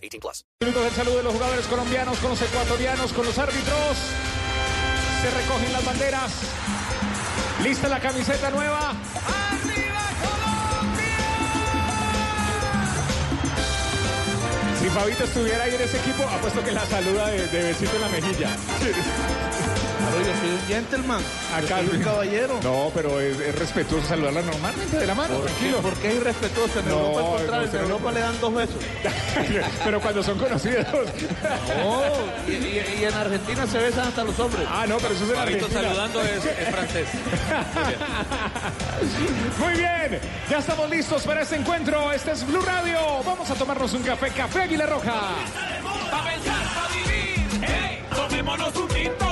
18 plus. Minutos del saludo de los jugadores colombianos con los ecuatorianos, con los árbitros. Se recogen las banderas. Lista la camiseta nueva. Si Fabito estuviera ahí en ese equipo, apuesto que la saluda de, de besito en la mejilla. Yo soy un gentleman. Acá soy un caballero. No, pero es, es respetuoso saludarla normalmente de la mano, ¿Por qué? tranquilo. ¿Por qué es irrespetuoso? En No, Europa al contrario, no, en Europa le dan dos besos. pero cuando son conocidos. No, y, y- y en Argentina se besan hasta los hombres. Ah, no, pero eso es en Argentina. saludando es, es francés. Muy bien, ya estamos listos para este encuentro. Este es Blue Radio. Vamos a tomarnos un café, café Águila Roja. Pa' pensar, pa' vivir. ¡Hey! Tomémonos un tinto.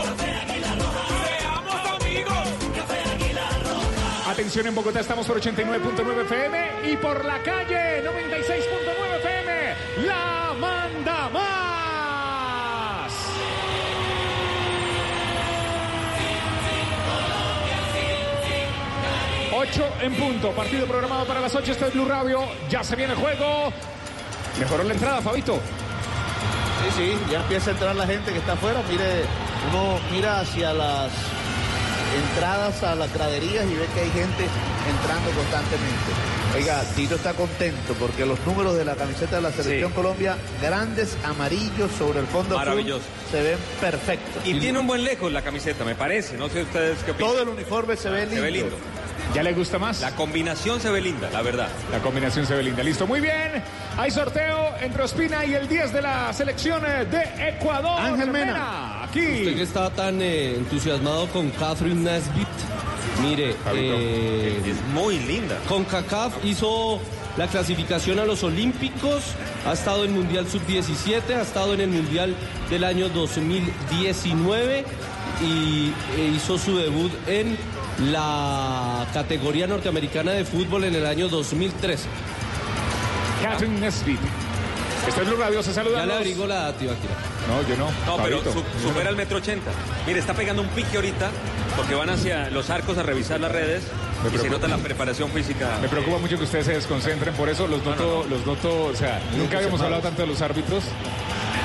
En Bogotá, estamos por 89.9 FM y por la calle 96.9 FM. La manda más. Ocho en punto, partido programado para las 8, este es Blue Radio, ya se viene el juego. Mejoró la entrada, Fabito. Sí, sí, ya empieza a entrar la gente que está afuera. Mire, uno mira hacia las entradas a las graderías y ve que hay gente entrando constantemente. Oiga, Tito está contento porque los números de la camiseta de la Selección Sí. Colombia, grandes amarillos sobre el fondo azul, Maravilloso. se ven perfectos. Y tiene un buen lejos la camiseta, me parece. No sé ustedes qué opinan. Todo el uniforme se ve lindo. Se ve lindo. ¿Ya le gusta más? La combinación se ve linda, la verdad. La combinación se ve linda. Listo, muy bien. Hay sorteo entre Ospina y el 10 de la selección de Ecuador. Ángel Mena. Usted que Aquí. está tan eh, entusiasmado con Catherine Nesbitt, mire, eh, Es muy linda. CONCACAF hizo la clasificación a los Olímpicos, ha estado en Mundial Sub-17, ha estado en el Mundial del año 2019 y eh, hizo su debut en la categoría norteamericana de fútbol en el año 2013. Catherine Nesbitt. Este es Blue Radio, se saluda. Ya le abrigo la Tibaquira. No, yo no. No, pero su- supera el metro ochenta. Mire, está pegando un pique ahorita porque van hacia los arcos a revisar las redes Me y se preocupa. nota la preparación física. Me preocupa mucho que ustedes se desconcentren, por eso los noto, los noto, o sea, nunca habíamos hablado tanto de los árbitros.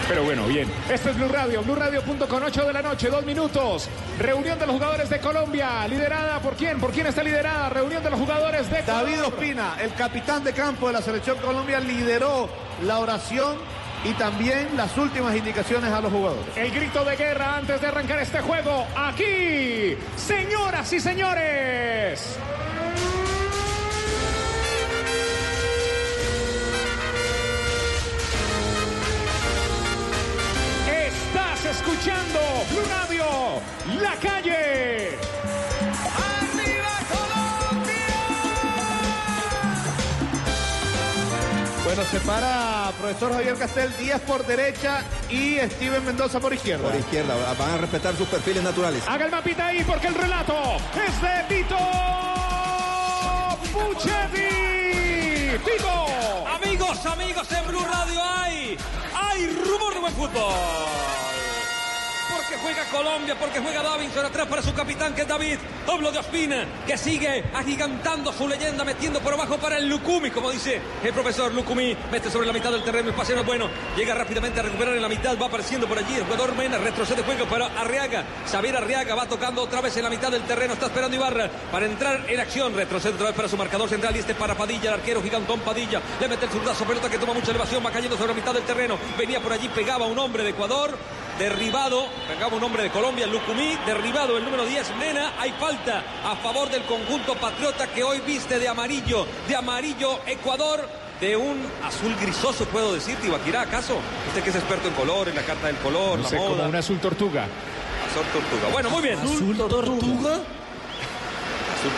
Pero bueno, bien. Este es Blue Radio, Blue Radio.com, 8 de la noche, dos minutos. Reunión de los jugadores de Colombia, liderada por quién, por quién está liderada. Reunión de los jugadores de Ecuador. David Ospina, el capitán de campo de la Selección Colombia, lideró la oración y también las últimas indicaciones a los jugadores. El grito de guerra antes de arrancar este juego. Aquí, señoras y señores. Escuchando Blue Radio, La Calle. Bueno, se para profesor Javier Castel, Díaz por derecha y Steven Mendoza por izquierda. Por izquierda, van a respetar sus perfiles naturales. Haga el mapita ahí porque el relato es de Tito Puchetti. Tito. Amigos, amigos en Blue Radio hay, hay rumor de buen fútbol. Juega Colombia, porque juega Davinson atrás para su capitán que es David. Hablo de Ospina, que sigue agigantando su leyenda, metiendo por abajo para el Lucumi, como dice el profesor Lucumi. Mete sobre la mitad del terreno, el paseo no es bueno. Llega rápidamente a recuperar en la mitad, va apareciendo por allí. El jugador Mena retrocede juego para Arriaga. Xavier Arriaga va tocando otra vez en la mitad del terreno. Está esperando Ibarra para entrar en acción. Retrocede otra vez para su marcador central y este para Padilla, el arquero gigantón Padilla. Le mete el zurdazo, pelota que toma mucha elevación, va cayendo sobre la mitad del terreno. Venía por allí, pegaba un hombre de Ecuador. Derribado, pegaba un hombre de Colombia, Lucumí, derribado el número 10, Mena, hay falta a favor del conjunto patriota que hoy viste de amarillo, de amarillo Ecuador, de un azul grisoso, puedo decir, Tibaquirá, ¿acaso? Usted que es experto en color, en la carta del color, No la sé, moda. como un azul tortuga. Azul tortuga. Bueno, muy bien. ¿Azul tortuga?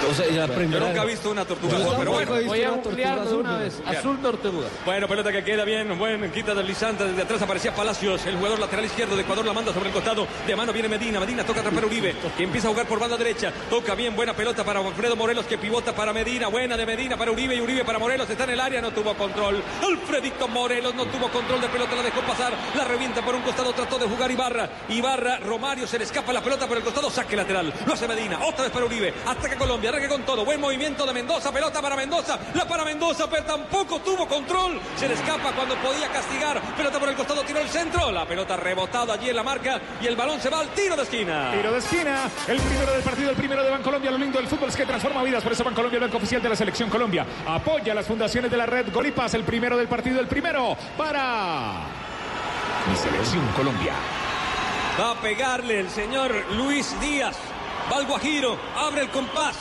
O sea, la Yo nunca he visto una tortuga, Yo pero bueno. Voy a ampliarlo de azul, una vez. Azul tortuga. Bueno, pelota que queda bien, buen quita deslizante, desde atrás. Aparecía Palacios, el jugador lateral izquierdo de Ecuador la manda sobre el costado, de mano viene Medina, Medina toca atrapar a Uribe, que empieza a jugar por banda derecha, toca bien, buena pelota para Alfredo Morelos que pivota para Medina, buena de Medina para Uribe y Uribe para Morelos, está en el área, no tuvo control, Alfredito Morelos no tuvo control de pelota, la dejó pasar, la revienta por un costado, trató de jugar Ibarra, Ibarra, Romario, se le escapa la pelota por el costado, saque lateral, lo hace Medina, otra vez para Uribe, ataca Colombia, arranca con todo, buen movimiento de Mendoza, pelota para Mendoza, la para Mendoza, pero tampoco tuvo control, se le escapa cuando podía castigar, pelota por el costado, tiró el centro, la pelota rebotada allí en la marca y el balón se va al tiro de esquina. Tiro de esquina, el primero del partido, el primero de Bancolombia. Lo lindo del fútbol es que transforma vidas. Por eso Bancolombia, el banco oficial de la Selección Colombia, apoya las fundaciones de la red Golipas. El primero del partido, el primero para mi Selección Colombia. Va a pegarle el señor Luis Díaz. Va Guajiro, abre el compás.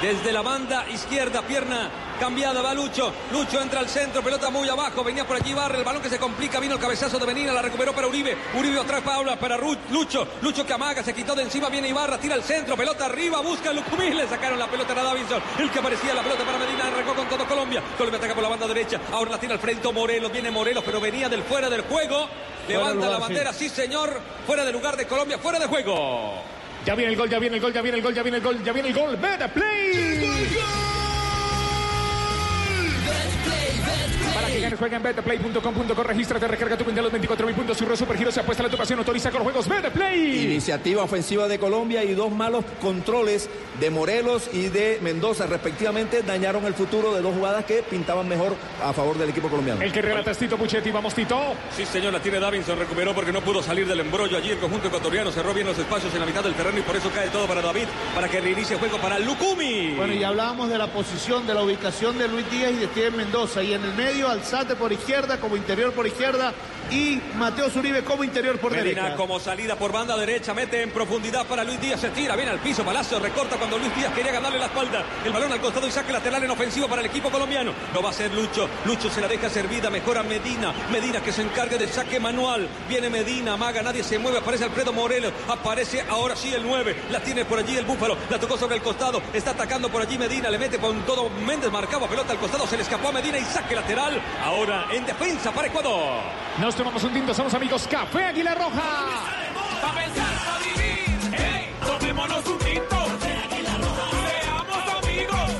Desde la banda izquierda, pierna cambiada, va Lucho. Lucho entra al centro, pelota muy abajo. Venía por allí Barra, el balón que se complica. Vino el cabezazo de Benina, la recuperó para Uribe. Uribe otra Paula para Lucho. Lucho que amaga, se quitó de encima. Viene Ibarra, tira al centro, pelota arriba, busca a Lucumí. Le sacaron la pelota a Davinson. El que aparecía la pelota para Medina, arrancó con todo Colombia. Colombia ataca por la banda derecha. Ahora la tira al frente Morelos. Viene Morelos, pero venía del fuera del juego. Levanta lugar, la bandera, sí señor. Fuera de lugar de Colombia, fuera de juego. Ya viene el gol, ya viene el gol, ya viene el gol, ya viene el gol, ya viene el gol. Better play. Que ganes, juega en betplay.com.co, regístrate, recarga tu cuenta de los 24 mil puntos, Surro Supergiro se apuesta la tu pasión, autoriza con los juegos Better Play. Iniciativa ofensiva de Colombia y dos malos controles de Morelos y de Mendoza, respectivamente, dañaron el futuro de dos jugadas que pintaban mejor a favor del equipo colombiano. El que relata es Tito Puchetti, vamos Tito. Sí, señor, la tiene Davinson, recuperó porque no pudo salir del embrollo allí. El conjunto ecuatoriano cerró bien los espacios en la mitad del terreno y por eso cae todo para David, para que reinicie el juego para Lucumi. Bueno, y hablábamos de la posición, de la ubicación de Luis Díaz y de Steven Mendoza. Y en el medio, Alzate por izquierda, como interior por izquierda. Y Mateo Zuribe como interior por Medina derecha. como salida por banda derecha, mete en profundidad para Luis Díaz, se tira, viene al piso, Palacio recorta cuando Luis Díaz quería ganarle la espalda. El balón al costado y saque lateral en ofensivo para el equipo colombiano. No va a ser Lucho, Lucho se la deja servida, mejora Medina, Medina que se encargue de saque manual. Viene Medina, amaga, nadie se mueve, aparece Alfredo Morelos, aparece ahora sí el 9, la tiene por allí el Búfalo, la tocó sobre el costado, está atacando por allí Medina, le mete con todo Méndez, marcaba pelota al costado, se le escapó a Medina y saque lateral. Ahora en defensa para Ecuador. Nos tomamos un tinto, somos amigos Café Águila Roja. Pa' pensar, pa' vivir. ¡Ey! Tomémonos un tinto. Seamos amigos.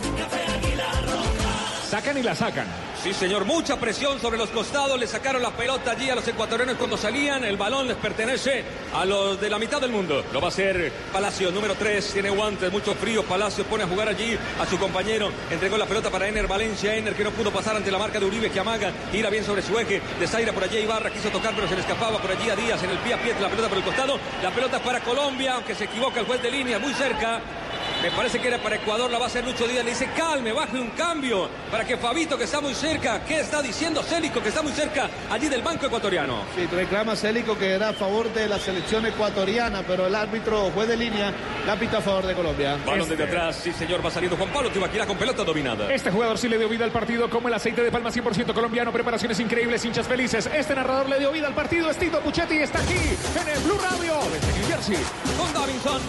Sacan y la sacan. Sí, señor, mucha presión sobre los costados. Le sacaron la pelota allí a los ecuatorianos cuando salían. El balón les pertenece a los de la mitad del mundo. Lo va a hacer Palacio, número 3. Tiene guantes, mucho frío. Palacio pone a jugar allí a su compañero. Entregó la pelota para Ener Valencia. Ener que no pudo pasar ante la marca de Uribe que amaga. Gira bien sobre su eje. Desaira por allí. Ibarra quiso tocar, pero se le escapaba por allí a Díaz en el pie a pie. La pelota por el costado. La pelota para Colombia, aunque se equivoca el juez de línea, muy cerca. Me parece que era para Ecuador, la va a hacer Lucho Díaz. Le dice, calme, baje un cambio para que Fabito, que está muy cerca, ¿qué está diciendo Célico, que está muy cerca allí del banco ecuatoriano? Sí, reclama Célico que era a favor de la selección ecuatoriana, pero el árbitro juez de línea la pita a favor de Colombia. Balón desde atrás, sí señor, va saliendo Juan Pablo Tibaquira con pelota dominada. Este jugador sí le dio vida al partido como el aceite de palma 100% colombiano. Preparaciones increíbles, hinchas felices. Este narrador le dio vida al partido. Es Tito Puchetti está aquí en el Blue Radio desde New Jersey. Con Davinson,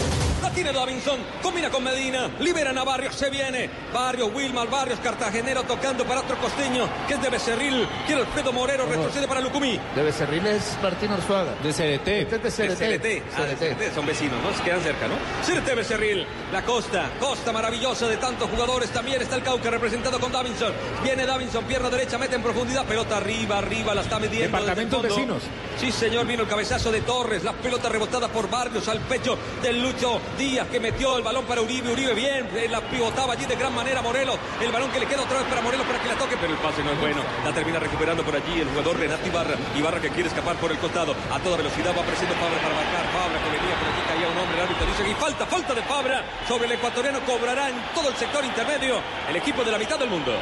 la tiene Davinson, combina con Medina, liberan a Barrios, se viene. Barrios, Wilmar, Barrios, Cartagenero tocando para otro costeño, que es de Becerril. Quiere Alfredo Morero, retrocede para Lucumí. De Becerril es Martín Arzuaga. De CDT. Este es de De CDT. Ah, de CDT. CLT, son vecinos, ¿no? Se quedan cerca, ¿no? CLT Becerril, la costa, costa maravillosa de tantos jugadores. También está el Cauca representado con Davinson. Viene Davinson, pierna derecha, mete en profundidad, pelota arriba, arriba, la está midiendo. desde el Departamentos fondo. vecinos. Sí, señor, vino el cabezazo de Torres, la pelota rebotada por Barrios al pecho del Lucho Díaz que metió el balón para Uribe. Uribe bien, la pivotaba allí de gran manera Morelos. El balón que le queda otra vez para Morelos para que la toque, pero el pase no es bueno. La termina recuperando por allí el jugador Renato Ibarra. Ibarra que quiere escapar por el costado. A toda velocidad va apareciendo Fabra para marcar. Fabra que venía por allí, caía un hombre. El árbitro dice y falta, falta de Fabra sobre el ecuatoriano. Cobrará en todo el sector intermedio el equipo de la mitad del mundo.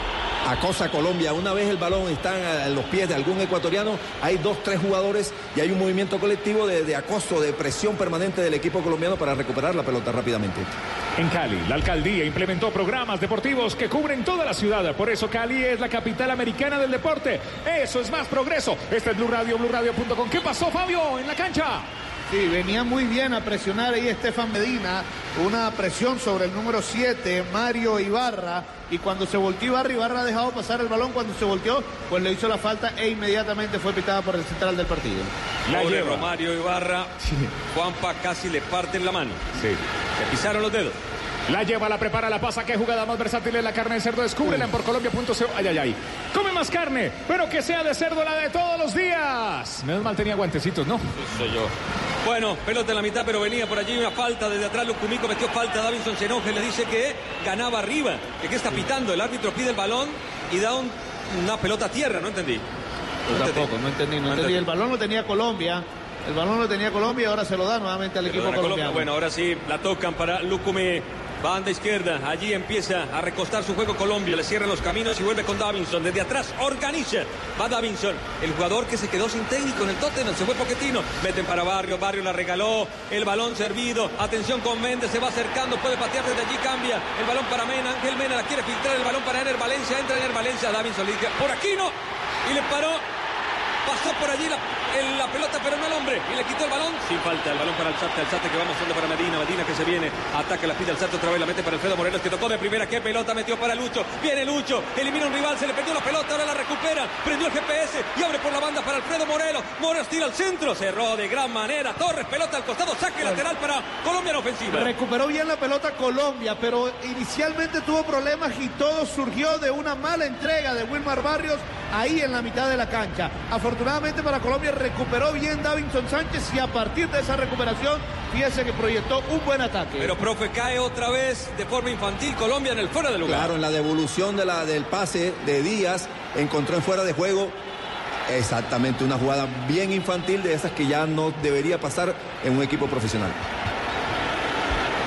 Acosa Colombia. Una vez el balón está a los pies de algún ecuatoriano, hay dos, tres jugadores y hay un movimiento colectivo de, de acoso, de presión permanente del equipo colombiano para recuperar la pelota rápidamente. En Cali, la alcaldía implementó programas deportivos que cubren toda la ciudad. Por eso Cali es la capital americana del deporte. Eso es más progreso. Este es Blue Radio, BlueRadio.com. ¿Qué pasó, Fabio, en la cancha? Sí, venía muy bien a presionar ahí Estefan Medina, una presión sobre el número 7, Mario Ibarra, y cuando se volteó Ibarra, Ibarra ha dejado pasar el balón, cuando se volteó, pues le hizo la falta e inmediatamente fue pitada por el central del partido. La Pobre lleva. Romario Ibarra, Juanpa casi le parte la mano. Sí. Le pisaron los dedos. La lleva, la prepara, la pasa. Qué jugada más versátil es la carne de cerdo. Descúbrela en porcolombia.co. Ay, ay, ay. Come más carne, pero que sea de cerdo la de todos los días. Menos mal tenía guantecitos, ¿no? Soy yo. Bueno, pelota en la mitad, pero venía por allí una falta desde atrás. Lucumico metió falta. Davinson se enoja y le dice que ganaba arriba. Que qué está pitando. El árbitro pide el balón y da un- una pelota a tierra. No entendí. Yo tampoco, no entendí, no entendí. El balón lo tenía Colombia, el balón lo tenía Colombia y ahora se lo da nuevamente al equipo Perdona, Colombia. colombiano. Bueno, ahora sí, la tocan para Lucumí. Banda izquierda, allí empieza a recostar su juego Colombia, le cierran los caminos y vuelve con Davinson. Desde atrás organiza, va Davinson, el jugador que se quedó sin técnico en el Tottenham, se fue Poquetino. Meten para Barrio, Barrio la regaló, el balón servido. Atención con Méndez, se va acercando, puede patear desde allí, cambia. El balón para Mena, Ángel Mena la quiere filtrar, el balón para Ener Valencia, entra Ener Valencia, Davinson le dice, por aquí no, y le paró. Pasó por allí la, el- la pelota, pero no el hombre. Y le quitó el balón. Sin falta. El balón para Alzate. Alzate que va mostrando para Medina. Medina que se viene. Ataca la pide Alzate otra vez. La mete para Alfredo Morelos que tocó de primera. Qué pelota metió para Lucho. Viene Lucho. Elimina un rival. Se le perdió la pelota. Ahora la recupera. Prendió el GPS. Y abre por la banda para Alfredo Morelos. Morelos tira al centro. Cerró de gran manera. Torres. Pelota al costado. Saque lateral para Colombia en ofensiva. Recuperó bien la pelota Colombia, pero inicialmente tuvo problemas y todo surgió de una mala entrega de Wilmar Barrios ahí en la mitad de la cancha. Afortunadamente para Colombia recuperó bien Davinson Sánchez y a partir de esa recuperación, fíjese que proyectó un buen ataque. Pero, profe, cae otra vez de forma infantil Colombia en el fuera de lugar. Claro, en la devolución de la, del pase de Díaz, encontró en fuera de juego exactamente una jugada bien infantil de esas que ya no debería pasar en un equipo profesional.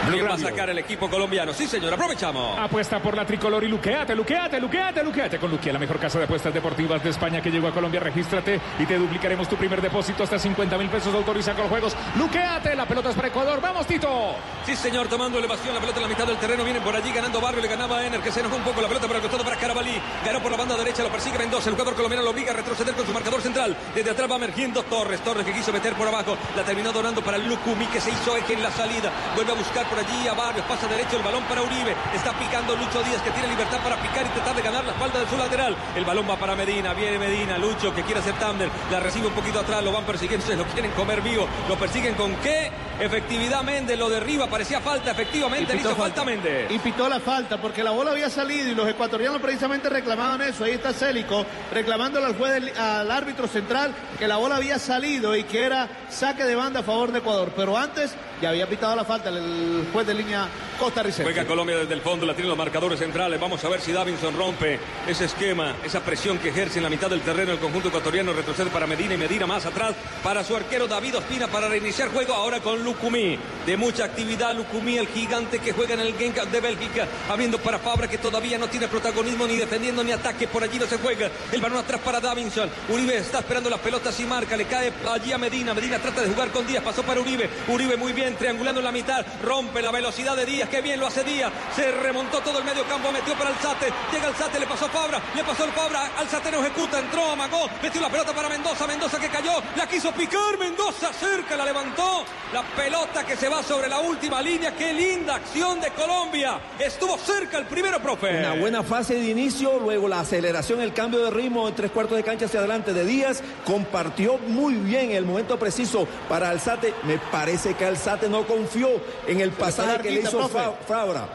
¿Quién va a sacar el equipo colombiano? Sí, señor, aprovechamos. Apuesta por la tricolor y luqueate, luqueate, luqueate, luqueate con Luquea, la mejor casa de apuestas deportivas de España que llegó a Colombia. Regístrate y te duplicaremos tu primer depósito hasta 50 mil pesos. Autoriza con los juegos. Luqueate, la pelota es para Ecuador. Vamos, Tito. Sí, señor, tomando elevación, la pelota en la mitad del terreno, viene por allí ganando Barrio, le ganaba a Ener, que se enojó un poco, la pelota para el costado para Carabalí, ganó por la banda derecha, lo persigue Mendoza, el jugador colombiano lo obliga a retroceder con su marcador central, desde atrás va emergiendo Torres, Torres que quiso meter por abajo, la terminó donando para Lucumi, que se hizo eje en la salida, vuelve a buscar por allí a Barrios, pasa derecho el balón para Uribe, está picando Lucho Díaz, que tiene libertad para picar y tratar de ganar la espalda de su lateral, el balón va para Medina, viene Medina, Lucho que quiere hacer tándem, la recibe un poquito atrás, lo van persiguiendo, se lo quieren comer vivo, lo persiguen con qué, efectividad Méndez lo derriba, parecía falta, efectivamente, le hizo falta Méndez. Y pitó la falta porque la bola había salido y los ecuatorianos precisamente reclamaban eso. Ahí está Célico reclamándole al juez del- al árbitro central que la bola había salido y que era saque de banda a favor de Ecuador. Pero antes ya había pitado la falta el juez de línea costarricense. Juega Colombia desde el fondo, la tienen los marcadores centrales. Vamos a ver si Davinson rompe ese esquema, esa presión que ejerce en la mitad del terreno el conjunto ecuatoriano. Retrocede para Medina y Medina más atrás para su arquero David Ospina para reiniciar juego ahora con Lucumí. De mucha actividad, Lucumí, el gigante que juega en el Genk de Bélgica, abriendo para Fabra que todavía no tiene protagonismo ni defendiendo ni ataque. Por allí no se juega. El balón atrás para Davinson. Uribe está esperando las pelotas y marca. Le cae allí a Medina. Medina trata de jugar con Díaz. Pasó para Uribe. Uribe muy bien, triangulando en la mitad. Rompe la velocidad de Díaz. Qué bien lo hace Díaz. Se remontó todo el medio campo. Metió para Alzate. Llega Alzate. Le pasó Fabra. Le pasó el Fabra. Alzate no ejecuta. Entró, amagó. Metió la pelota para Mendoza. Mendoza que cayó. La quiso picar. Mendoza cerca. La levantó. La pelota que se va sobre la última línea. Qué linda acción de Colombia. Estuvo cerca el primero, profe. Una buena fase de inicio, luego la aceleración, el cambio de ritmo en tres cuartos de cancha hacia adelante de Díaz, compartió muy bien el momento preciso para Alzate. Me parece que Alzate no confió en el pasaje que le hizo profe. Fa- Fabra.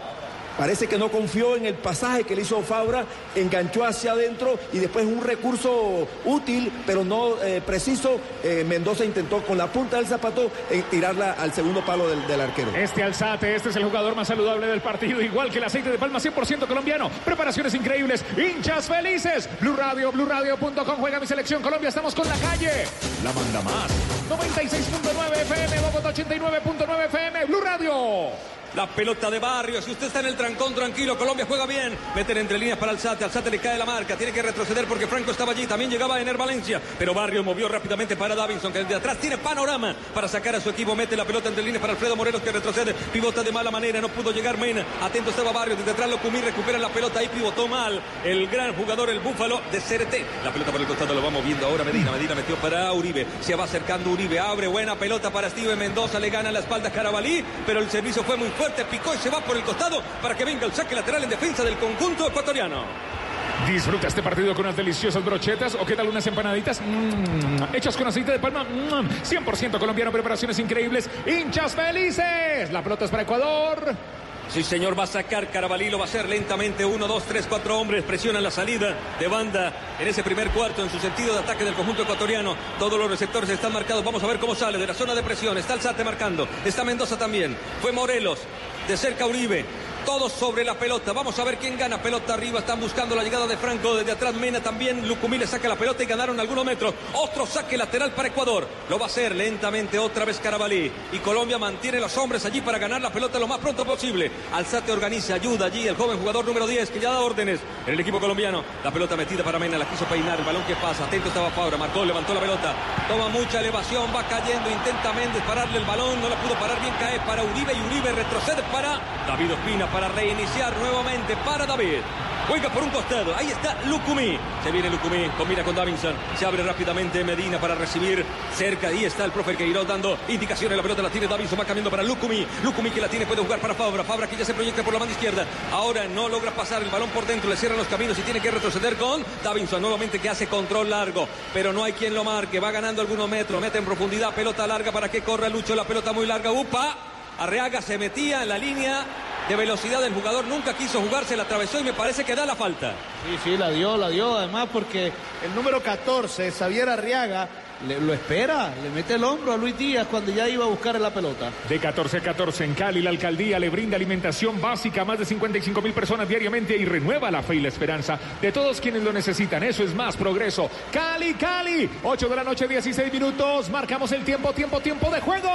Parece que no confió en el pasaje que le hizo Fabra, enganchó hacia adentro y después un recurso útil, pero no eh, preciso. eh, Mendoza intentó con la punta del zapato eh, tirarla al segundo palo del, del arquero. Este Alzate, este es el jugador más saludable del partido, igual que el aceite de palma 100% colombiano. Preparaciones increíbles, hinchas felices. Blue Radio, BlueRadio.com juega mi selección Colombia. Estamos con la calle. La manda más. 96.9 FM, Bogotá 89.9 FM, Blue Radio. La pelota de Barrio. Si usted está en el trancón, tranquilo. Colombia juega bien. Meten entre líneas para Alzate. Alzate le cae la marca. Tiene que retroceder porque Franco estaba allí. También llegaba Ener Valencia. Pero Barrio movió rápidamente para Davinson, que desde atrás tiene panorama para sacar a su equipo. Mete la pelota entre líneas para Alfredo Morelos, que retrocede. Pivota de mala manera. No pudo llegar Mena. Atento estaba Barrio. Desde atrás lo Cumí recupera la pelota. Ahí pivotó mal. El gran jugador, el Búfalo de CRT. La pelota por el costado lo va moviendo ahora Medina. Medina metió para Uribe. Se va acercando Uribe. Abre buena pelota para Steven Mendoza. Le gana la espalda a Carabalí. Pero el servicio fue muy fuerte. Picó y se va por el costado para que venga el saque lateral en defensa del conjunto ecuatoriano. Disfruta este partido con unas deliciosas brochetas o qué tal unas empanaditas mm, hechas con aceite de palma. Mm, 100% colombiano, preparaciones increíbles. Hinchas felices. La pelota es para Ecuador. Sí, señor, va a sacar Carabalí, lo va a hacer lentamente. Uno, dos, tres, cuatro hombres presionan la salida de banda en ese primer cuarto en su sentido de ataque del conjunto ecuatoriano. Todos los receptores están marcados. Vamos a ver cómo sale de la zona de presión. Está Alzate marcando. Está Mendoza también. Fue Morelos. De cerca Uribe. Todos sobre la pelota. Vamos a ver quién gana. Pelota arriba. Están buscando la llegada de Franco. Desde atrás Mena también. Lucumí le saca la pelota y ganaron algunos metros. Otro saque lateral para Ecuador. Lo va a hacer lentamente otra vez Carabalí. Y Colombia mantiene los hombres allí para ganar la pelota lo más pronto posible. Alzate organiza, ayuda allí el joven jugador número 10 que ya da órdenes en el equipo colombiano. La pelota metida para Mena. La quiso peinar. El balón que pasa. Atento estaba Fabra. Marcó, levantó la pelota. Toma mucha elevación. Va cayendo. Intenta Méndez pararle el balón. No la pudo parar bien. Cae para Uribe y Uribe retrocede para David Ospina para reiniciar nuevamente para David. Juega por un costado. Ahí está Lucumí. Se viene Lucumí. Combina con Davinson. Se abre rápidamente Medina para recibir cerca. Ahí está el profe Queiroz dando indicaciones. La pelota la tiene Davinson. Va cambiando para Lucumí. Lucumí que la tiene puede jugar para Fabra. Fabra que ya se proyecta por la banda izquierda. Ahora no logra pasar el balón por dentro. Le cierran los caminos y tiene que retroceder con Davinson. Nuevamente que hace control largo. Pero no hay quien lo marque. Va ganando algunos metros. Mete en profundidad. Pelota larga para que corra Lucho. La pelota muy larga. Upa. Arreaga se metía en la línea de velocidad del jugador, nunca quiso jugarse, la atravesó y me parece que da la falta. Sí, sí, la dio, la dio. Además, porque el número 14, Xavier Arriaga, le- lo espera, le mete el hombro a Luis Díaz cuando ya iba a buscar la pelota. De 14 a 14 en Cali, la alcaldía le brinda alimentación básica a más de 55 mil personas diariamente y renueva la fe y la esperanza de todos quienes lo necesitan. Eso es más progreso. Cali, Cali, 8 de la noche, 16 minutos. Marcamos el tiempo, tiempo, tiempo de juego.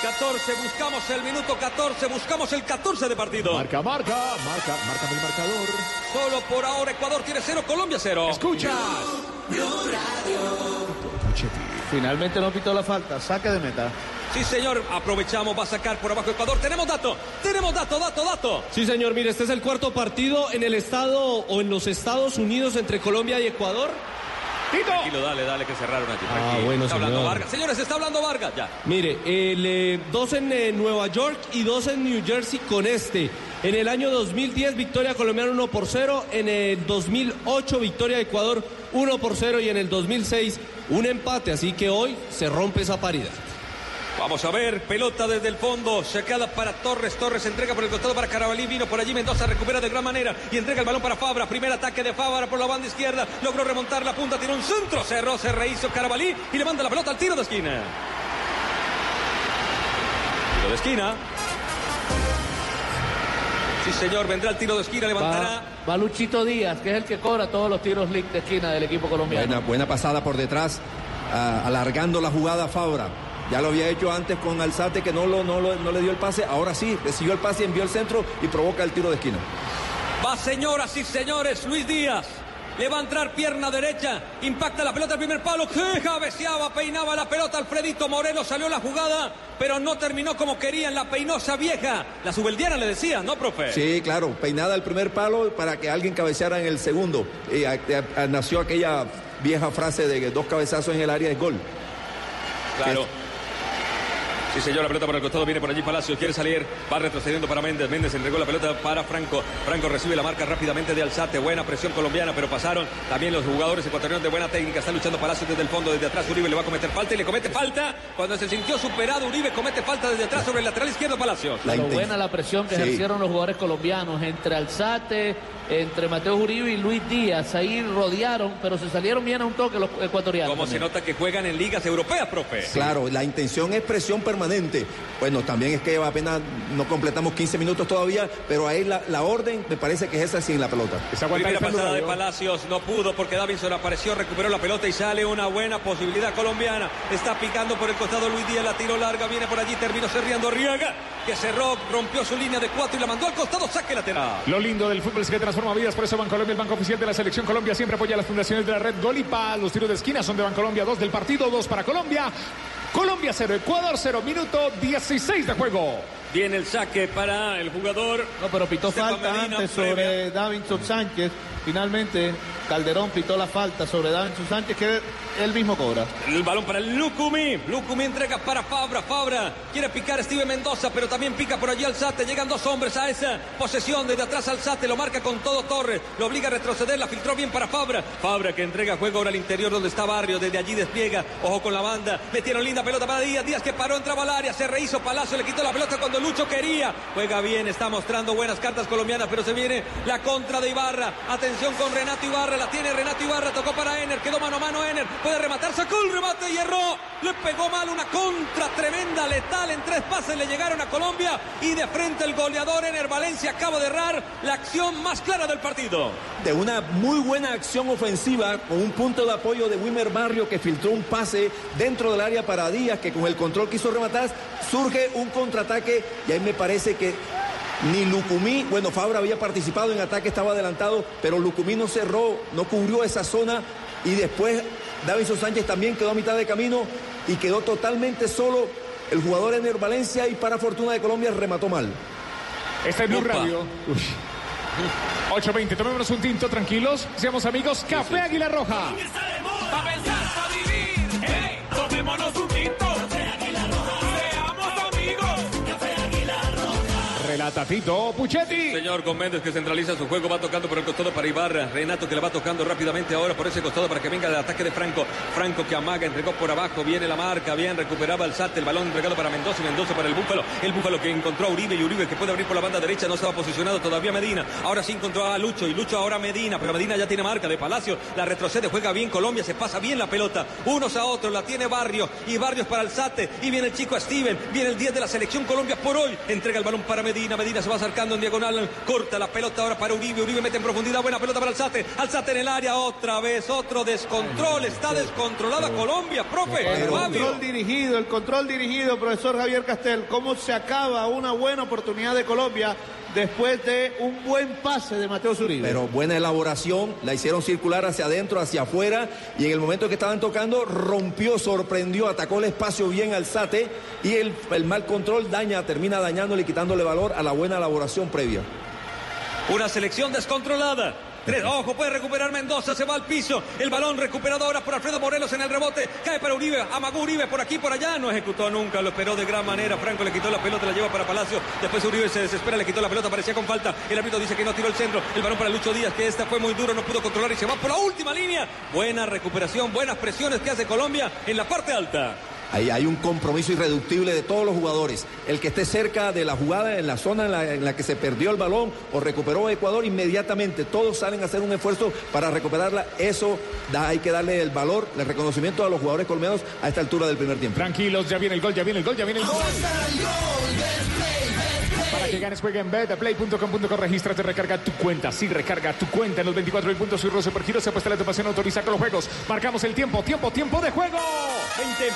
14, buscamos el minuto 14, buscamos el 14 de partido. Marca, marca, marca, marca el marcador. Solo por ahora Ecuador tiene cero, Colombia cero. Escucha. Finalmente no pitó la falta, saque de meta. Sí, señor, aprovechamos, va a sacar por abajo Ecuador. Tenemos dato, tenemos dato, dato, dato. Sí, señor, mire, este es el cuarto partido en el estado o en los Estados Unidos entre Colombia y Ecuador. Tito. Tranquilo, dale, dale, que cerraron aquí. Ah, bueno, está hablando señor. Vargas. Señores, está hablando Vargas, ya. Mire, el, eh, dos en eh, Nueva York y dos en New Jersey con este. En el año 2010, victoria colombiana 1 por 0. En el 2008, victoria de Ecuador 1 por 0. Y en el 2006, un empate. Así que hoy se rompe esa paridad. Vamos a ver, pelota desde el fondo, sacada para Torres, Torres entrega por el costado para Carabalí, vino por allí Mendoza, recupera de gran manera y entrega el balón para Fabra, primer ataque de Fabra por la banda izquierda, logró remontar la punta, tiene un centro, cerró, se rehizo Carabalí y le manda la pelota al tiro de esquina. Tiro de esquina. Sí, señor, vendrá el tiro de esquina, levantará. Va, va Luchito Díaz, que es el que cobra todos los tiros de esquina del equipo colombiano. Buena, buena pasada por detrás, alargando la jugada a Fabra. Ya lo había hecho antes con Alzate que no, lo, no, lo- no le dio el pase. Ahora sí, recibió el pase, envió el centro y provoca el tiro de esquina. Va, señoras y señores, Luis Díaz. Le va a entrar pierna derecha. Impacta la pelota al primer palo. Cabeceaba, peinaba la pelota. Alfredito Moreno salió la jugada, pero no terminó como querían. La peinosa vieja. La subeldiana le decía, ¿no, profe? Sí, claro, peinada el primer palo para que alguien cabeceara en el segundo. Y a- a- nació aquella vieja frase de que dos cabezazos en el área es gol. Claro. Sí, señor, la pelota por el costado, viene por allí Palacios, quiere salir, va retrocediendo para Méndez, Méndez entregó la pelota para Franco, Franco recibe la marca rápidamente de Alzate, buena presión colombiana, pero pasaron también los jugadores ecuatorianos de buena técnica, está luchando Palacios desde el fondo, desde atrás Uribe le va a cometer falta y le comete falta, cuando se sintió superado Uribe comete falta desde atrás sobre el lateral izquierdo Palacios. La buena la presión que Sí. ejercieron los jugadores colombianos entre Alzate, entre Mateo Uribe y Luis Díaz. Ahí rodearon, pero se salieron bien a un toque los ecuatorianos. Como se nota que juegan en ligas europeas, profe. Claro, la intención es presión permanente. Bueno, también es que apenas no completamos 15 minutos todavía, pero ahí la, la orden me parece que es esa sin la pelota. Aguantando Primera pasada de. Palacios, no pudo porque Davinson apareció, recuperó la pelota y sale una buena posibilidad colombiana. Está picando por el costado Luis Díaz, la tiro larga, viene por allí, terminó cerriando Arriaga, que cerró, rompió su línea de cuatro y la mandó al costado, saque lateral. Lo lindo del fútbol es que transforma vidas, por eso Bancolombia, el banco oficial de la selección Colombia, siempre apoya a las fundaciones de la red Golipa. Los tiros de esquina son de Bancolombia, dos del partido, dos para Colombia. Colombia 0, Ecuador 0, minuto 16 de juego. Viene el saque para el jugador. No, pero pitó falta antes sobre Davinson Sánchez. Finalmente, Calderón pitó la falta sobre Davinson Sánchez que él mismo cobra. El balón para Lucumí. Lucumí entrega para Fabra. Fabra quiere picar Steven Mendoza, pero también pica por allí Alzate. Llegan dos hombres a esa posesión. Desde atrás Alzate lo marca con todo Torres. Lo obliga a retroceder. La filtró bien para Fabra. Fabra que entrega juego ahora al interior donde está Barrio. Desde allí despliega. Ojo con la banda. Metieron linda pelota para Díaz. Díaz que paró, entraba al área. Se rehizo Palacio. Le quitó la pelota cuando Lucho quería. Juega bien. Está mostrando buenas cartas colombianas. Pero se viene la contra de Ibarra. Atención con Renato Ibarra. La tiene Renato Ibarra. Tocó para Ener. Quedó mano a mano Ener. Puede rematar. Sacó el remate y erró. Le pegó mal una contra tremenda, letal. En tres pases le llegaron a Colombia. Y de frente el goleador Ener Valencia acaba de errar la acción más clara del partido. de una muy buena acción ofensiva con un punto de apoyo de Wimmer Barrio que filtró un pase dentro del área para Díaz que con el control quiso rematar surge un contraataque y ahí me parece que ni Lucumí, bueno Fabra había participado en ataque, estaba adelantado, pero Lucumí no cerró, no cubrió esa zona y después Davinson Sánchez también quedó a mitad de camino y quedó totalmente solo el jugador Ener Valencia y para fortuna de Colombia remató mal. Este es Blue Opa. Radio. Uy. 8.20, tomémonos un tinto, tranquilos. Seamos amigos, Café Águila Roja. Relata Tito Puchetti. Señor con Méndez que centraliza su juego, va tocando por el costado para Ibarra. Renato que le va tocando rápidamente ahora por ese costado para que venga el ataque de Franco. Franco que amaga, entregó por abajo, viene la marca, bien, recuperaba el Sate, el balón entregado para Mendoza Mendoza para el Búfalo. El Búfalo que encontró a Uribe y Uribe que puede abrir por la banda derecha, no estaba posicionado todavía Medina. Ahora sí encontró a Lucho y Lucho ahora Medina, pero Medina ya tiene marca de Palacio. La retrocede, juega bien Colombia, se pasa bien la pelota. Unos a otros, la tiene Barrio y Barrios para el Sate. Y viene el chico Steven, viene el 10 de la selección Colombia por hoy. Entrega el balón para Medina, Medina se va acercando en diagonal, corta la pelota ahora para Uribe. Uribe mete en profundidad, buena pelota para Alzate. Alzate en el área, otra vez, otro descontrol. Está descontrolada Colombia, profe. El control dirigido, el control dirigido, profesor Javier Castel. ¿Cómo se acaba una buena oportunidad de Colombia después de un buen pase de Mateo Zuribe? Pero buena elaboración, la hicieron circular hacia adentro, hacia afuera, y en el momento que estaban tocando, rompió, sorprendió, atacó el espacio bien al Sate, y el, el mal control daña, termina dañándole y quitándole valor a la buena elaboración previa. Una selección descontrolada. Tres, ojo, puede recuperar Mendoza, se va al piso. El balón recuperado ahora por Alfredo Morelos en el rebote. Cae para Uribe, amagó Uribe por aquí, por allá. No ejecutó nunca, lo esperó de gran manera. Franco le quitó la pelota, la lleva para Palacio. Después Uribe se desespera, le quitó la pelota, parecía con falta. El árbitro dice que no tiró el centro. El balón para Lucho Díaz, que esta fue muy duro, no pudo controlar y se va por la última línea. Buena recuperación, buenas presiones que hace Colombia en la parte alta. Ahí hay un compromiso irreductible de todos los jugadores. El que esté cerca de la jugada, en la zona en la, en la que se perdió el balón o recuperó Ecuador, inmediatamente todos salen a hacer un esfuerzo para recuperarla. Eso da, hay que darle el valor, el reconocimiento a los jugadores colombianos a esta altura del primer tiempo. Tranquilos, ya viene el gol, ya viene el gol, ya viene el gol. Para que ganes, juega en betplay.com.co, regístrate, recarga tu cuenta. Sí, recarga tu cuenta en los 24 puntos. Soy Rose Supergiro, se apuesta la pasión, autoriza con los juegos. Marcamos el tiempo, tiempo, tiempo de juego. 20,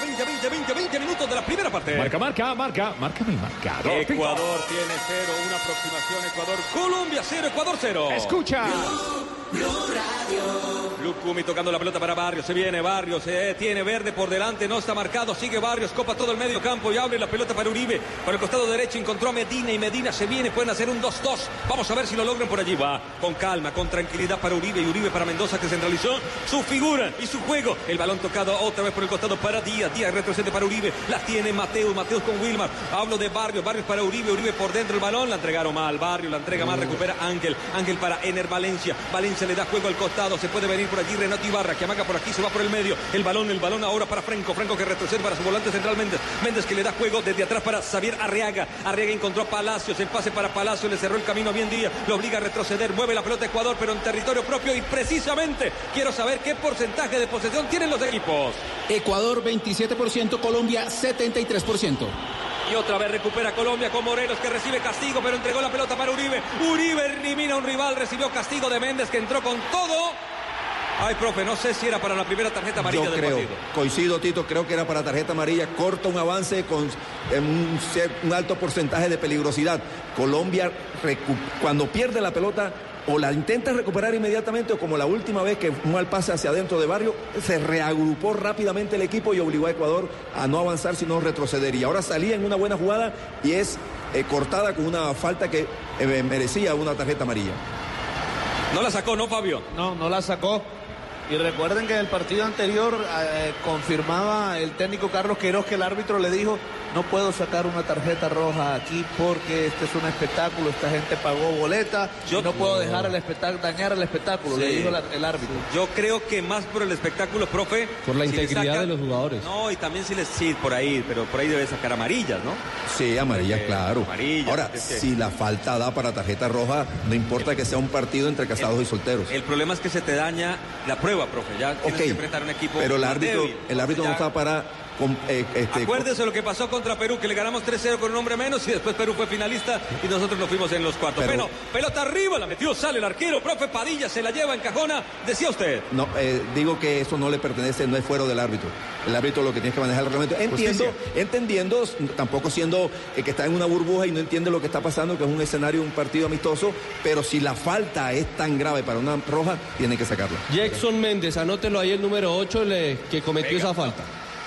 20, 20, 20, 20, 20 minutos de la primera parte. Marca, marca, marca, márcame el marcador. Ecuador tiene cero, una aproximación Ecuador. Colombia cero, Ecuador cero. Escucha. Lucumi tocando la pelota para Barrios. Se viene Barrios. Se tiene verde por delante. No está marcado. Sigue Barrios. Copa todo el medio campo y abre la pelota para Uribe. Por el costado derecho encontró a Medina y Medina se viene. Pueden hacer un 2-2. Vamos a ver si lo logran por allí. Va con calma, con tranquilidad para Uribe y Uribe para Mendoza que centralizó su figura y su juego. El balón tocado otra vez por el costado para Díaz. Díaz retrocede para Uribe. La tiene Mateo. Mateo con Wilmar. Hablo de Barrios. Barrios para Uribe. Uribe por dentro el balón. La entregaron mal. Barrio la entrega mal. Recupera Ángel. Ángel para Ener Valencia. Valencia se le da juego al costado. Se puede venir por allí Renato Ibarra, que amaga por aquí, se va por el medio. El balón, el balón ahora para Franco. Franco que retrocede para su volante central Méndez. Méndez que le da juego desde atrás para Xavier Arriaga. Arriaga encontró a Palacios. El pase para Palacios le cerró el camino bien día. Lo obliga a retroceder. Mueve la pelota Ecuador, pero en territorio propio. Y precisamente quiero saber qué porcentaje de posesión tienen los equipos. Ecuador 27%, Colombia 73%. Y otra vez recupera Colombia con Morelos que recibe castigo, pero entregó la pelota para Uribe. Uribe elimina a un rival, recibió castigo de Méndez que entró con todo. Ay, profe, no sé si era para la primera tarjeta amarilla Yo del creo, partido. coincido Tito, creo que era para tarjeta amarilla, corta un avance con un, alto porcentaje de peligrosidad. Colombia, cuando pierde la pelota, o la intenta recuperar inmediatamente, o como la última vez que un mal pase hacia adentro de Barrio, se reagrupó rápidamente el equipo y obligó a Ecuador a no avanzar, sino retroceder. Y ahora salía en una buena jugada y es eh, cortada con una falta que eh, merecía una tarjeta amarilla. No la sacó, ¿no, Fabio? No, no la sacó. Y recuerden que en el partido anterior eh, confirmaba el técnico Carlos Queiroz que el árbitro le dijo, no puedo sacar una tarjeta roja aquí porque este es un espectáculo, esta gente pagó boleta, Yo- y no puedo dejar el espectáculo, dañar el espectáculo, le dijo la- el árbitro. Yo creo que más por el espectáculo, profe. Por la si integridad saca- de los jugadores. No, y también si les sí, por ahí, pero por ahí debe sacar amarillas, ¿no? Sí, amarilla, Eh, claro. amarilla, Ahora, es que- si la falta da para tarjeta roja, no importa que sea un partido entre casados y solteros. El problema es que se te daña la prueba, profe. Ya tienes Ok, que enfrentar un equipo pero el árbitro, débil. el árbitro no está para eh, este, Acuérdese lo que pasó contra Perú, que le ganamos 3-0 con un hombre menos y después Perú fue finalista y nosotros nos fuimos en los cuartos. Pero- Bueno, pelota arriba, la metió, sale el arquero, profe Padilla se la lleva en cajona, decía usted. No, eh, digo que eso no le pertenece, no es fuero del árbitro. El árbitro lo que tiene que manejar el reglamento. Entiendo, entendiendo, tampoco siendo eh, que está en una burbuja y no entiende lo que está pasando, que es un escenario, un partido amistoso, pero si la falta es tan grave para una roja, tiene que sacarla. Jackson Méndez, anótelo ahí el número 8 le- que cometió esa falta.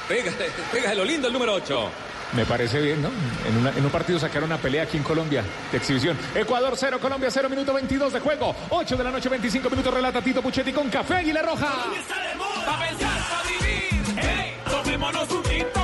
Pega, pega lo lindo el número 8. Me parece bien, ¿no? En, una- en un partido sacaron una pelea aquí en Colombia de exhibición. Ecuador 0, Colombia 0, minuto 22 de juego. 8 de la noche, 25 minutos, relata Tito Puchetti con Café Águila Roja. Pa' pensar, pa' vivir. Hey, tomémonos un tinto.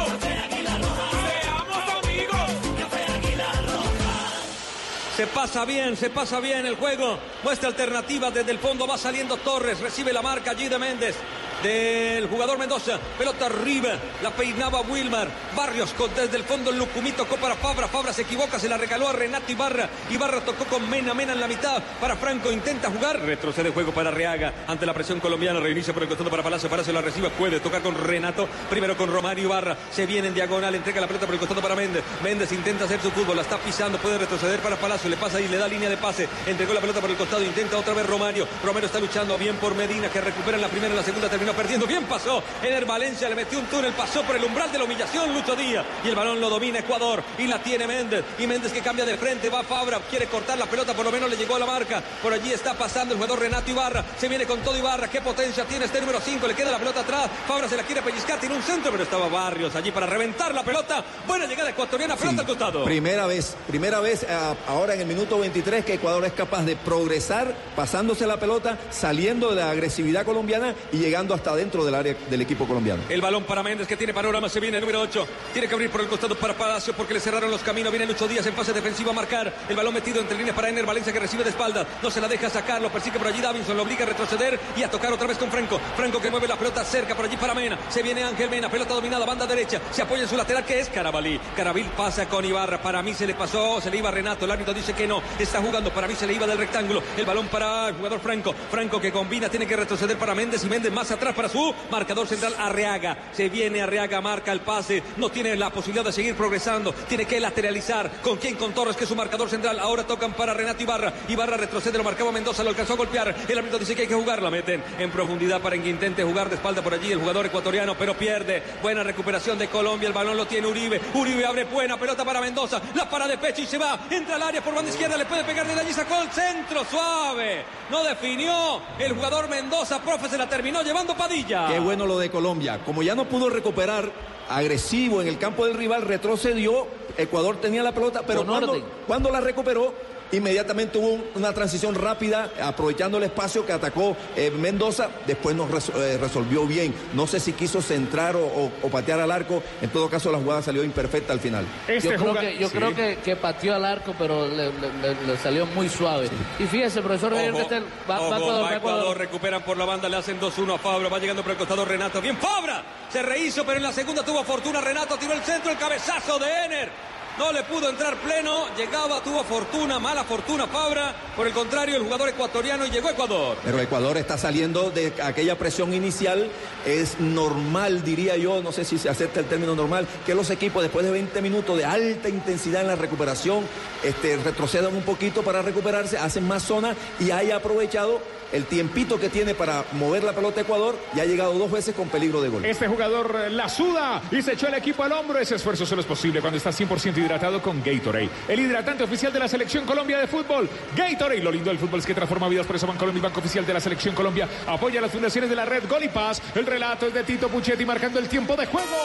Se pasa bien, se pasa bien el juego. Muestra alternativas desde el fondo. Va saliendo Torres. Recibe la marca allí de Méndez. Del jugador Mendoza. Pelota arriba. La peinaba Wilmar. Barrios con desde el fondo Lucumito. Tocó para Fabra. Fabra se equivoca. Se la regaló a Renato Ibarra. Ibarra tocó con Mena. Mena en la mitad. Para Franco. Intenta jugar. Retrocede el juego para Reaga. Ante la presión colombiana. Reinicia por el costado para Palacio. Palacio la recibe. Puede tocar con Renato. Primero con Romario Ibarra. Se viene en diagonal. Entrega la pelota por el costado para Méndez. Méndez intenta hacer su fútbol. La está pisando. Puede retroceder para Palacio. Le pasa y le da línea de pase. Entregó la pelota por el costado. Intenta otra vez Romario. Romero está luchando bien por Medina. Que recupera en la primera. En la segunda terminó perdiendo. Bien pasó. Ener Valencia le metió un túnel. Pasó por el umbral de la humillación. Lucho Díaz. Y el balón lo domina Ecuador. Y la tiene Méndez. Y Méndez que cambia de frente. Va Fabra. Quiere cortar la pelota. Por lo menos le llegó a la marca. Por allí está pasando el jugador Renato Ibarra. Se viene con todo Ibarra. Qué potencia tiene este número 5. Le queda la pelota atrás. Fabra se la quiere pellizcar. Tiene un centro. Pero estaba Barrios allí para reventar la pelota. Buena llegada ecuatoriana. Pelota al costado. Primera vez, primera vez ah, ahora en el minuto 23 que Ecuador es capaz de progresar pasándose la pelota, saliendo de la agresividad colombiana y llegando hasta dentro del área del equipo colombiano. El balón para Méndez que tiene panorama, se viene el número 8. Tiene que abrir por el costado para Palacio porque le cerraron los caminos. Viene Lucho Díaz en fase defensiva a marcar. El balón metido entre líneas para Ener Valencia que recibe de espalda. No se la deja sacar, lo persigue por allí Davinson, lo obliga a retroceder y a tocar otra vez con Franco. Franco que mueve la pelota cerca por allí para Mena. Se viene Ángel Mena, pelota dominada, banda derecha. Se apoya en su lateral que es Carabalí. Carabil pasa con Ibarra. Para mí se le pasó, se le iba Renato. El árbitro dice que no. Está jugando, para mí se le iba del rectángulo. El balón para el jugador Franco. Franco que combina, tiene que retroceder para Méndez y Méndez más atrás para su marcador central Arreaga. Se viene Arreaga, marca el pase. No tiene la posibilidad de seguir progresando. Tiene que lateralizar. ¿Con quién? Con Torres, que es su marcador central. Ahora tocan para Renato Ibarra. Ibarra retrocede, lo marcaba Mendoza, lo alcanzó a golpear. El árbitro dice que hay que jugar. La meten en profundidad para que intente jugar de espalda por allí el jugador ecuatoriano, pero pierde. Buena recuperación de Colombia. El balón lo tiene Uribe. Uribe abre buena pelota para Mendoza. La para de pecho y se va. Entra al área por banda izquierda. Le puede pegar de allí. Sacó el centro suave. No definió. El jugador Mendoza, profe, se la terminó llevando Padilla. Qué bueno lo de Colombia. Como ya no pudo recuperar agresivo en el campo del rival, retrocedió. Ecuador tenía la pelota, pero cuando, cuando la recuperó, inmediatamente hubo un- una transición rápida, aprovechando el espacio que atacó eh, Mendoza, después nos res- eh, resolvió bien. No sé si quiso centrar o, o- o patear al arco, en todo caso la jugada salió imperfecta al final. Este yo creo, juga- que, yo Sí. creo que, que pateó al arco, pero le, le- le- le salió muy suave. Y fíjese, profesor Ojo, Castel, va, ojo, va a Ecuador, va. Ecuador, recuperan por la banda, le hacen 2-1 a Fabra, va llegando por el costado Renato. Bien, Fabra, se rehizo, pero en la segunda tuvo fortuna Renato, tiró el centro, el cabezazo de Ener. No le pudo entrar pleno, llegaba, tuvo fortuna, mala fortuna Fabra. Por el contrario, el jugador ecuatoriano llegó a Ecuador. Pero Ecuador está saliendo de aquella presión inicial. Es normal, diría yo, no sé si se acepta el término normal, que los equipos después de 20 minutos de alta intensidad en la recuperación este, retrocedan un poquito para recuperarse, hacen más zona y haya aprovechado el tiempito que tiene para mover la pelota a Ecuador y ha llegado dos veces con peligro de gol. Este jugador eh, la suda y se echó el equipo al hombro. Ese esfuerzo solo es posible cuando está 100% hidratado con Gatorade. El hidratante oficial de la Selección Colombia de Fútbol. Gatorade, lo lindo del fútbol es que transforma vidas. Por eso Bancolombia, el banco oficial de la Selección Colombia, apoya las fundaciones de la red Gol y Paz. El relato es de Tito Puchetti marcando el tiempo de juego.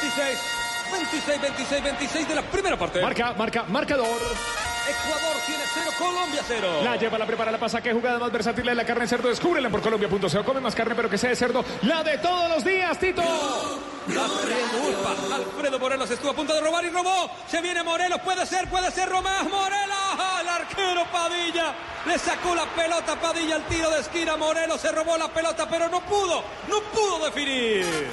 26, 26, 26, 26 de la primera parte. Marca, marca, marcador. Ecuador tiene 0, Colombia 0. La lleva, la prepara, la pasa. Qué jugada más versátil la de la carne de cerdo. Descúbrela por colombia.co. Come más carne, pero que sea de cerdo. La de todos los días, Tito. La corriendo Urpa. Alfredo Morelos estuvo a punto de robar y robó. Se viene Morelos. Puede ser, puede ser Romás. Morelos. El arquero Padilla. Le sacó la pelota Padilla al tiro de esquina. Morelos se robó la pelota, pero no pudo. No pudo definir.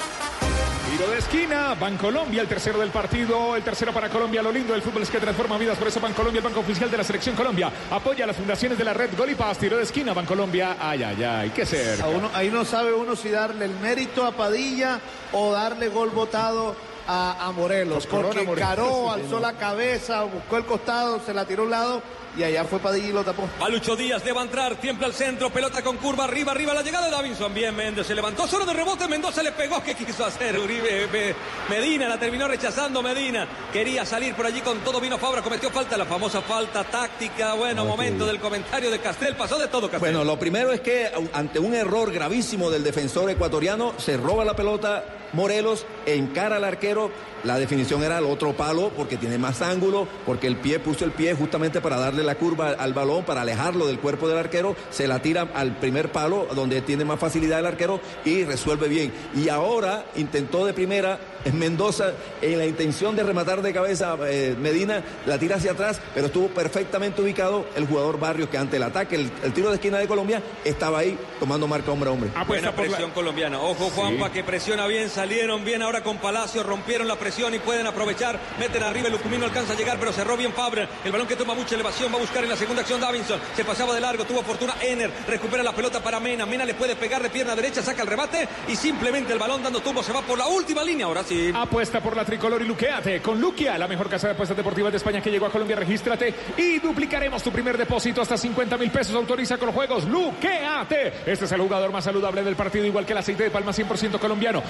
Tiro de esquina, Bancolombia, el tercero del partido, el tercero para Colombia. Lo lindo del fútbol es que transforma vidas, por eso Bancolombia, el banco oficial de la Selección Colombia, apoya a las fundaciones de la red Gol y Paz. Tiro de esquina, Bancolombia, ay, ay, ay, qué ser. Ahí no sabe uno si darle el mérito a Padilla o darle gol votado a, a Morelos. Pues corona Porque Morelos. Caró Sí, alzó la cabeza, buscó el costado, se la tiró a un lado y allá fue Padilla y lo tapó. Palucho Díaz le va a entrar, tiembla al centro, pelota con curva, arriba, arriba, la llegada de Davinson. Bien, Méndez se levantó solo de rebote, Mendoza le pegó. ¿Qué quiso hacer Uribe? Me- Medina la terminó rechazando Medina. Quería salir por allí con todo, vino Fabra, cometió falta, la famosa falta táctica. Bueno, momento del comentario de Castel, pasó de todo Castel. Bueno, lo primero es que ante un error gravísimo del defensor ecuatoriano, se roba la pelota Morelos, encara al arquero. La definición era al otro palo porque tiene más ángulo, porque el pie puso el pie justamente para darle la curva al balón, para alejarlo del cuerpo del arquero. Se la tira al primer palo, donde tiene más facilidad el arquero y resuelve bien. Y ahora intentó de primera en Mendoza, en la intención de rematar de cabeza eh, Medina, la tira hacia atrás, pero estuvo perfectamente ubicado el jugador Barrios, que ante el ataque, el, el tiro de esquina de Colombia, estaba ahí tomando marca hombre a hombre. Buena presión colombiana. Ojo, Juanpa, que presiona bien. Salieron bien ahora con Palacio. Rompieron la presión y pueden aprovechar. Meten arriba. El Lucumino alcanza a llegar, pero cerró bien Fabra. El balón que toma mucha elevación. Va a buscar en la segunda acción Davinson. Se pasaba de largo. Tuvo fortuna Ener. Recupera la pelota para Mena. Mena le puede pegar de pierna derecha. Saca el rebate. Y simplemente el balón dando tumbo se va por la última línea. Ahora sí. Apuesta por la tricolor y luqueate con Luquia, la mejor casa de apuestas deportivas de España que llegó a Colombia. Regístrate y duplicaremos tu primer depósito hasta 50 mil pesos. Autoriza con los juegos. Luqueate. Este es el jugador más saludable del partido, igual que el aceite de palma 100% colombiano.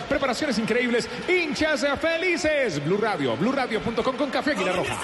Increíbles, hinchas felices. Blue Radio, BlueRadio.com con Café Aguilar Roja.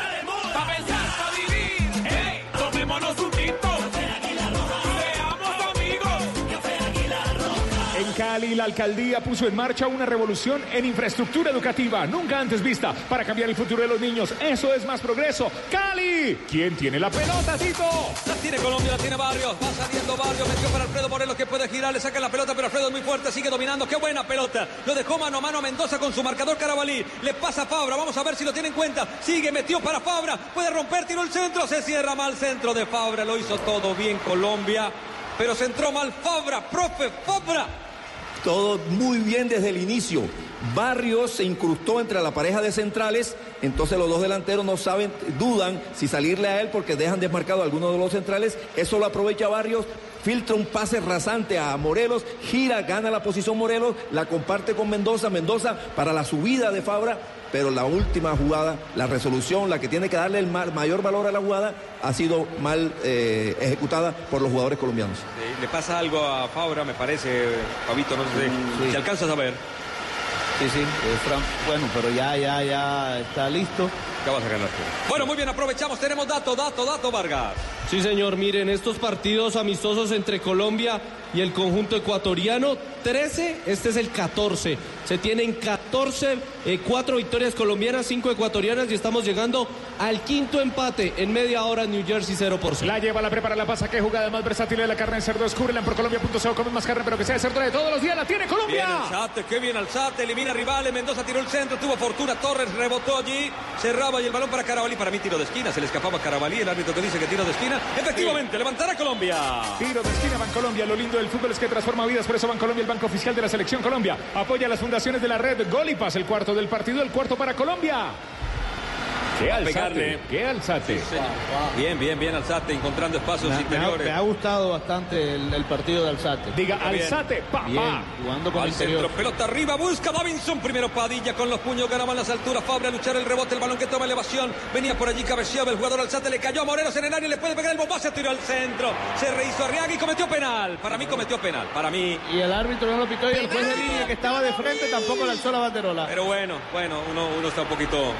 En Cali, la alcaldía puso en marcha una revolución en infraestructura educativa nunca antes vista para cambiar el futuro de los niños. Eso es más progreso. Cali, ¿quién tiene la pelota, Tito? La tiene Colombia, la tiene Barrios. Va saliendo Barrios. Metió para Alfredo Morelos que puede girar. Le saca la pelota, pero Alfredo es muy fuerte. Sigue dominando. Qué buena pelota. Lo dejó mano a mano a Mendoza con su marcador Carabalí. Le pasa a Fabra. Vamos a ver si lo tiene en cuenta. Sigue, metió para Fabra. Puede romper, tiró el centro. Se cierra mal centro de Fabra. Lo hizo todo bien Colombia. Pero se entró mal Fabra. Profe Fabra. Todo muy bien desde el inicio. Barrios se incrustó entre la pareja de centrales, entonces los dos delanteros no saben, dudan si salirle a él porque dejan desmarcado a alguno de los centrales. Eso lo aprovecha Barrios, filtra un pase rasante a Morelos, gira, gana la posición Morelos, la comparte con Mendoza, Mendoza para la subida de Fabra, pero la última jugada, la resolución, la que tiene que darle el ma- mayor valor a la jugada, ha sido mal eh, ejecutada por los jugadores colombianos. Le pasa algo a Fabra, me parece, Fabito, no sé si alcanzas a ver. Sí, sí, Fran- bueno, pero ya, ya, ya está listo. Ya vas a ganar tú. Bueno, muy bien, aprovechamos, tenemos dato, dato, dato, Vargas. Sí, señor, miren, estos partidos amistosos entre Colombia y el conjunto ecuatoriano 13, este es el 14. Se tienen 14, eh, 4 victorias colombianas, 5 ecuatorianas y estamos llegando al quinto empate en media hora New Jersey 0 por 0. La lleva, la prepara, la pasa. Qué jugada más versátil de la carne de cerdo. Descúbrela en porcolombia.co. Come más carne, pero que sea de cerdo de todos los días. La tiene Bien Colombia. Alzate, qué bien Alzate, elimina rivales, Mendoza tiró el centro, tuvo fortuna, Torres rebotó allí, cerraba y el balón para Carabalí, para mí tiro de esquina, se le escapaba a Carabalí, el árbitro que dice que tiro de esquina, efectivamente, levantará Colombia. Tiro de esquina Bancolombia. Lo lindo del fútbol es que transforma vidas. Por eso Bancolombia, el banco oficial de la Selección Colombia, apoya las fundaciones de la red Gol y Paz. El cuarto del partido, el cuarto para Colombia. Qué alzate, pegarle. qué alzate. Bien, bien, bien Alzate, encontrando espacios Me interiores. me ha gustado bastante el, el partido de Alzate. Diga, alzate, pa, Bien, pa. jugando con Al el interior. centro, pelota arriba, busca Davinson, primero Padilla con los puños, ganaban las alturas, Fabre a luchar el rebote, el balón que toma elevación, venía por allí, cabeceaba el jugador Alzate, le cayó a Morelos en el área, le puede pegar el bombazo, tiró al centro, se rehizo Arriaga y cometió penal, para mí cometió penal, para mí, Y el árbitro no lo pitó y el juez de línea que estaba de frente tampoco le alzó la banderola. pero bueno, bueno, uno, uno está un poquito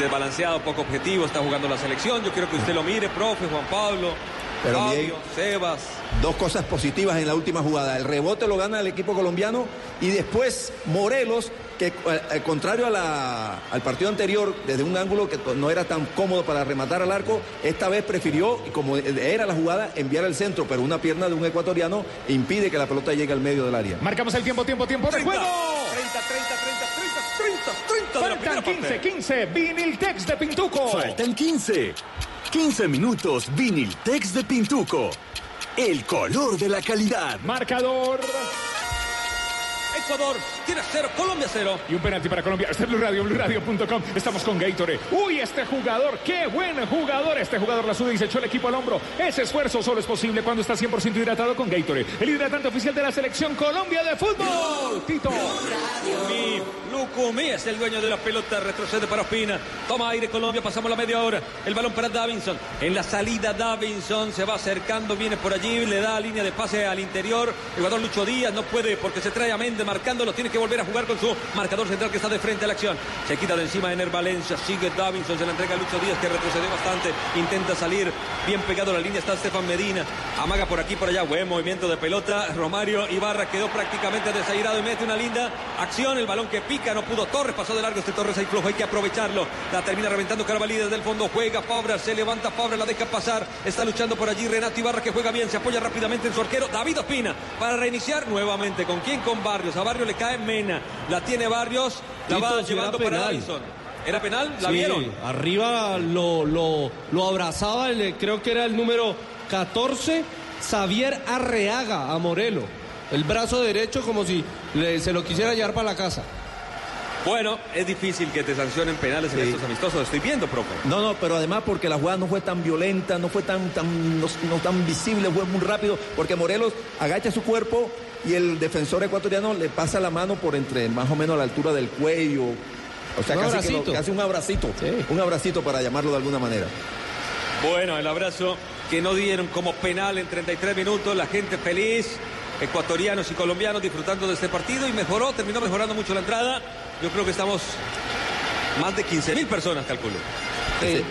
desbalanceado, poco objetivo, está jugando la selección, yo quiero que usted lo mire, profe, Juan Pablo, Pero Fabio, Miguel- Sebas, Dos cosas positivas en la última jugada. El rebote lo gana el equipo colombiano y después Morelos, que al, al contrario a la- al partido anterior, desde un ángulo que no era tan cómodo para rematar al arco, esta vez prefirió, y como era la jugada, enviar al centro, pero una pierna de un ecuatoriano impide que la pelota llegue al medio del área. Marcamos el tiempo, tiempo, tiempo de 30, juego. 30, 30, 30, 30, 30, 30 de la primera Faltan 15, parte. 15. Viniltex de Pintuco. Faltan 15. 15 minutos Viniltex de Pintuco. El color de la calidad. Marcador. Ecuador tiene cero, Colombia cero. Y un penalti para Colombia. Este es Blue Radio, BlueRadio.com. Estamos con Gatorade. Uy, este jugador, qué buen jugador. Este jugador la suda y se echó el equipo al hombro. Ese esfuerzo solo es posible cuando está 100% hidratado con Gatorade. El hidratante oficial de la selección Colombia de fútbol. Tito. Mi Lucumí es el dueño de la pelota, retrocede para Ospina. Toma aire Colombia, pasamos la media hora. El balón para Davinson. En la salida Davinson se va acercando, viene por allí, le da línea de pase al interior. El jugador Lucho Díaz no puede porque se trae a Méndez marcándolo. Tiene que volver a jugar con su marcador central que está de frente a la acción. Se quita de encima Ener Valencia, sigue Davinson, se la entrega a Lucho Díaz que retrocede bastante. Intenta salir bien pegado a la línea, está Estefan Medina. Amaga por aquí, por allá, buen movimiento de pelota. Romario Ibarra quedó prácticamente desairado y mete una linda acción. El balón que pica, no pudo Torres, pasó de largo este Torres ahí flojo, hay que aprovecharlo. La termina reventando Carvalí desde el fondo, juega Fabra, se levanta Fabra, la deja pasar. Está luchando por allí Renato Ibarra que juega bien, se apoya rápidamente en su arquero David Ospina para reiniciar nuevamente. ¿Con quién? Con Barrios. A Barrios le cae Mena, la tiene Barrios, la Tito, va si llevando para penal. Davison. ¿Era penal? ¿La Sí, vieron? Arriba lo, lo, lo abrazaba, el- creo que era el número 14, Xavier Arreaga a Morelo. El brazo derecho como si le- se lo quisiera llevar para la casa. Bueno, es difícil que te sancionen penales en Sí. estos amistosos. Estoy viendo, profe. No, no, pero además porque la jugada no fue tan violenta, no fue tan, tan, no, no tan visible, fue muy rápido, porque Morelos agacha su cuerpo y el defensor ecuatoriano le pasa la mano por entre más o menos a la altura del cuello. O sea, Un casi, que lo- casi un abracito, Sí. un abracito para llamarlo de alguna manera. Bueno, el abrazo que no dieron como penal en 33 minutos, la gente feliz, ecuatorianos y colombianos disfrutando de este partido y mejoró, terminó mejorando mucho la entrada. Yo creo que estamos más de 15 mil personas, calculo. Ese-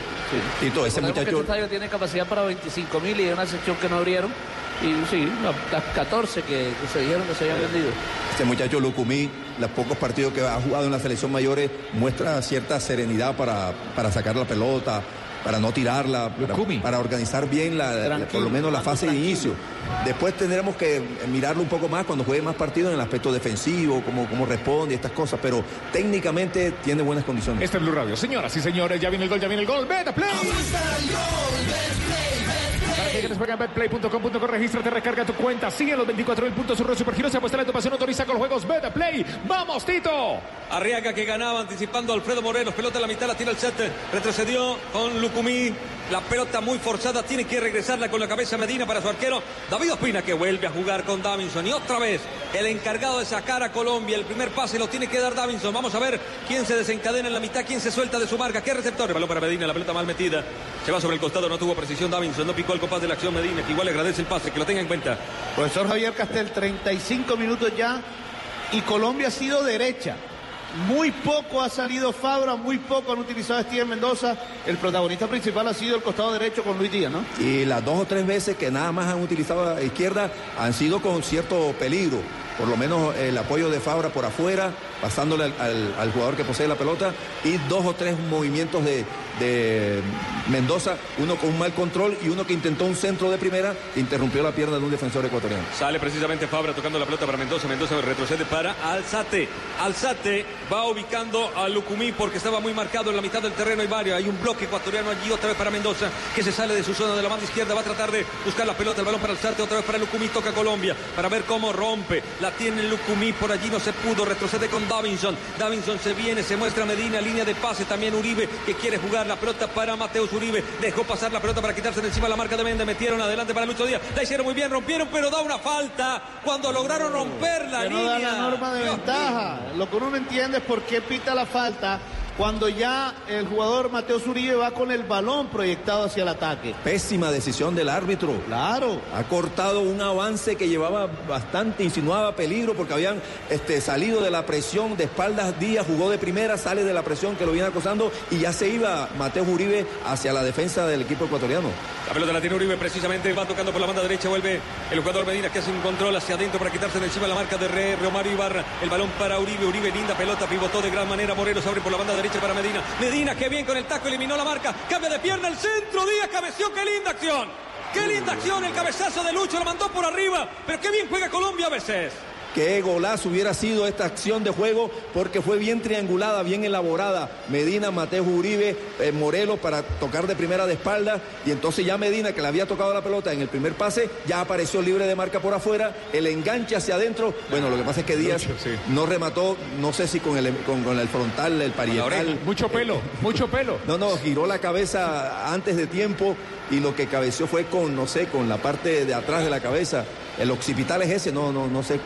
Tito, ese Recordemos que muchacho, este estadio tiene capacidad para 25 mil y hay una sección que no abrieron. Y sí, las 14 que, que se dijeron que se habían vendido. ese muchacho Lucumí, los pocos partidos que ha jugado en la selección mayores, muestra cierta serenidad para, para sacar la pelota, para no tirarla, para, organizar bien la, por lo menos la jugando fase de inicio. Después tendremos que mirarlo un poco más cuando juegue más partidos en el aspecto defensivo, cómo, cómo responde y estas cosas, pero técnicamente tiene buenas condiciones. Este es Blue Radio. Señoras y señores, ya viene el gol, ya viene el gol. Beta Play. Que juega en betplay.com.co, regístrate, recarga tu cuenta, sigue los 24 mil puntos, surre supergiros, apuesta la pasión, autoriza con los juegos Beta Play. ¡Vamos, Tito! Arriaga que ganaba anticipando Alfredo Morelos, pelota a la mitad, la tira el set, retrocedió con Lucumí, la pelota muy forzada, tiene que regresarla con la cabeza Medina para su arquero, David Ospina que vuelve a jugar con Davinson y otra vez el encargado de sacar a Colombia, el primer pase lo tiene que dar Davinson, vamos a ver quién se desencadena en la mitad, quién se suelta de su marca, qué receptor, balón para Medina, la pelota mal metida, se va sobre el costado, no tuvo precisión Davinson, no picó el compás de la acción Medina, que igual le agradece el pase, que lo tenga en cuenta. Profesor Javier Castel, 35 minutos ya y Colombia ha sido derecha. Muy poco ha salido Fabra, muy poco han utilizado a Steven Mendoza. El protagonista principal ha sido el costado derecho con Luis Díaz, ¿no? Y las dos o tres veces que nada más han utilizado a la izquierda han sido con cierto peligro. Por lo menos el apoyo de Fabra por afuera, pasándole al, al- al jugador que posee la pelota, y dos o tres movimientos de, de Mendoza, uno con un mal control y uno que intentó un centro de primera interrumpió la pierna de un defensor ecuatoriano. Sale precisamente Fabra tocando la pelota para Mendoza. Mendoza retrocede para Alzate. Alzate va ubicando a Lucumí porque estaba muy marcado en la mitad del terreno. Hay varios. Hay un bloque ecuatoriano allí otra vez para Mendoza que se sale de su zona de la banda izquierda. Va a tratar de buscar la pelota. El balón para Alzate. Otra vez para Lucumí. Toca Colombia para ver cómo rompe. La tiene Lucumí. Por allí no se pudo. Retrocede con Davinson. Davinson se viene. Se muestra Medina. Línea de pase. También Uribe que quiere jugar la pelota para Mateus Uribe. Dejó pasar la pelota para quitarse de encima la marca de Méndez. Metieron adelante para Lucho Díaz. La hicieron muy bien. Rompieron, pero da una falta cuando lograron romper la que no línea. da la norma de Dios ventaja. Lo que uno no entiende es por qué pita la falta cuando ya el jugador Mateo Zuribe va con el balón proyectado hacia el ataque. Pésima decisión del árbitro. Claro. Ha cortado un avance que llevaba bastante, insinuaba peligro porque habían este, salido de la presión de espaldas Díaz, jugó de primera, sale de la presión que lo viene acosando y ya se iba Mateo Uribe hacia la defensa del equipo ecuatoriano. La pelota la tiene Uribe precisamente, va tocando por la banda derecha, vuelve el jugador Medina que hace un control hacia adentro para quitarse de encima la marca de Re, Romario Ibarra. El balón para Uribe, Uribe linda pelota, pivotó de gran manera, Morelos abre por la banda derecha para Medina. Medina que bien con el taco eliminó la marca, cambia de pierna el centro, Díaz cabeció, qué linda acción. Qué linda acción, el cabezazo de Lucho lo mandó por arriba, pero qué bien juega Colombia a veces. Qué golazo hubiera sido esta acción de juego porque fue bien triangulada, bien elaborada. Medina, Mateo Uribe, eh, Morelos para tocar de primera de espalda y entonces ya Medina que le había tocado la pelota en el primer pase ya apareció libre de marca por afuera, el enganche hacia adentro. Bueno, lo que pasa es que Díaz Lucho, sí. no remató, no sé si con el, con, con el frontal, el parietal. Mucho pelo, mucho pelo. No, no, giró la cabeza antes de tiempo y lo que cabeció fue con, no sé, con la parte de atrás de la cabeza. El occipital es ese, no, no, no sé.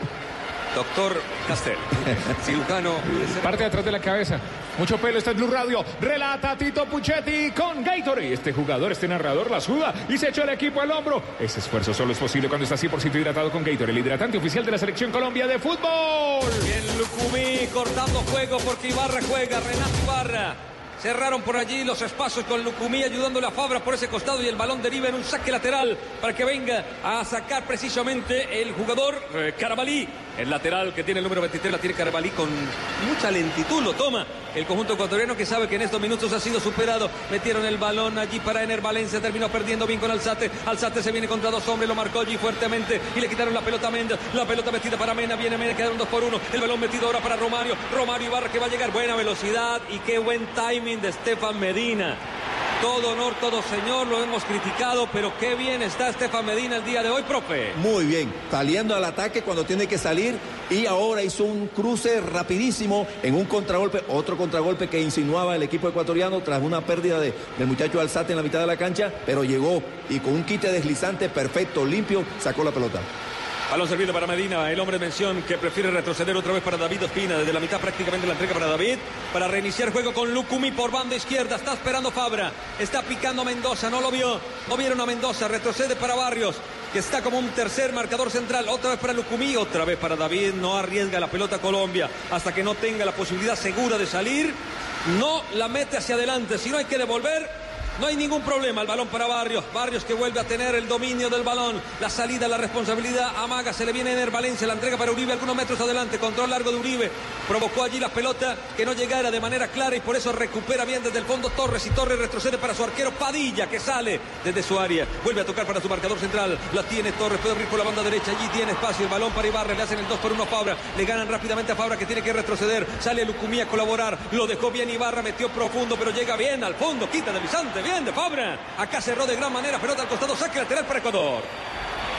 Doctor Castel, cirujano. Parte de atrás de la cabeza. Mucho pelo, este es Blue Radio. Relata Tito Puchetti con Gatorade. Este jugador, este narrador la suda y se echó el equipo al hombro. Ese esfuerzo solo es posible cuando está 100% hidratado con Gatorade, el hidratante oficial de la Selección Colombia de Fútbol. Bien Lucumí cortando juego porque Ibarra juega, Renato Ibarra. Cerraron por allí los espacios con Lucumí ayudándole a Fabra por ese costado y el balón deriva en un saque lateral para que venga a sacar precisamente el jugador eh, Carabalí. El lateral que tiene el número 23 la tiene Carabalí con mucha lentitud, lo toma el conjunto ecuatoriano que sabe que en estos minutos ha sido superado. Metieron el balón allí para Ener Valencia, terminó perdiendo bien con Alzate. Alzate se viene contra dos hombres, lo marcó allí fuertemente y le quitaron la pelota a Méndez. La pelota metida para Mena, viene Mena, quedaron dos por uno. El balón metido ahora para Romario. Romario Ibarra que va a llegar, buena velocidad y qué buen timing de Estefan Medina. Todo honor, todo señor, lo hemos criticado, pero qué bien está Estefan Medina el día de hoy, profe. Muy bien, saliendo al ataque cuando tiene que salir y ahora hizo un cruce rapidísimo en un contragolpe, otro contragolpe que insinuaba el equipo ecuatoriano tras una pérdida de, del muchacho Alzate en la mitad de la cancha, pero llegó y con un quite deslizante perfecto, limpio, sacó la pelota. Balón servido para Medina, el hombre de mención que prefiere retroceder otra vez para David Ospina. Desde la mitad prácticamente la entrega para David. Para reiniciar juego con Lucumi por banda izquierda. Está esperando Fabra. Está picando Mendoza. No lo vio. No vieron a Mendoza. Retrocede para Barrios. Que está como un tercer marcador central. Otra vez para Lucumí. Otra vez para David. No arriesga la pelota Colombia. Hasta que no tenga la posibilidad segura de salir. No la mete hacia adelante. Si no hay que devolver. No hay ningún problema. El balón para Barrios. Barrios que vuelve a tener el dominio del balón. La salida, la responsabilidad. Amaga, se le viene Ener Valencia. La entrega para Uribe algunos metros adelante. Control largo de Uribe. Provocó allí la pelota que no llegara de manera clara y por eso recupera bien desde el fondo Torres. Y Torres retrocede para su arquero Padilla que sale desde su área. Vuelve a tocar para su marcador central. La tiene Torres. Puede abrir por la banda derecha. Allí tiene espacio. El balón para Ibarra. Le hacen el 2 por 1 a Fabra. Le ganan rápidamente a Fabra que tiene que retroceder. Sale Lucumí a colaborar. Lo dejó bien Ibarra. Metió profundo pero llega bien al fondo. Quita de Vicente. Bien de Fabra. Acá cerró de gran manera, pelota al costado, saque lateral para Ecuador.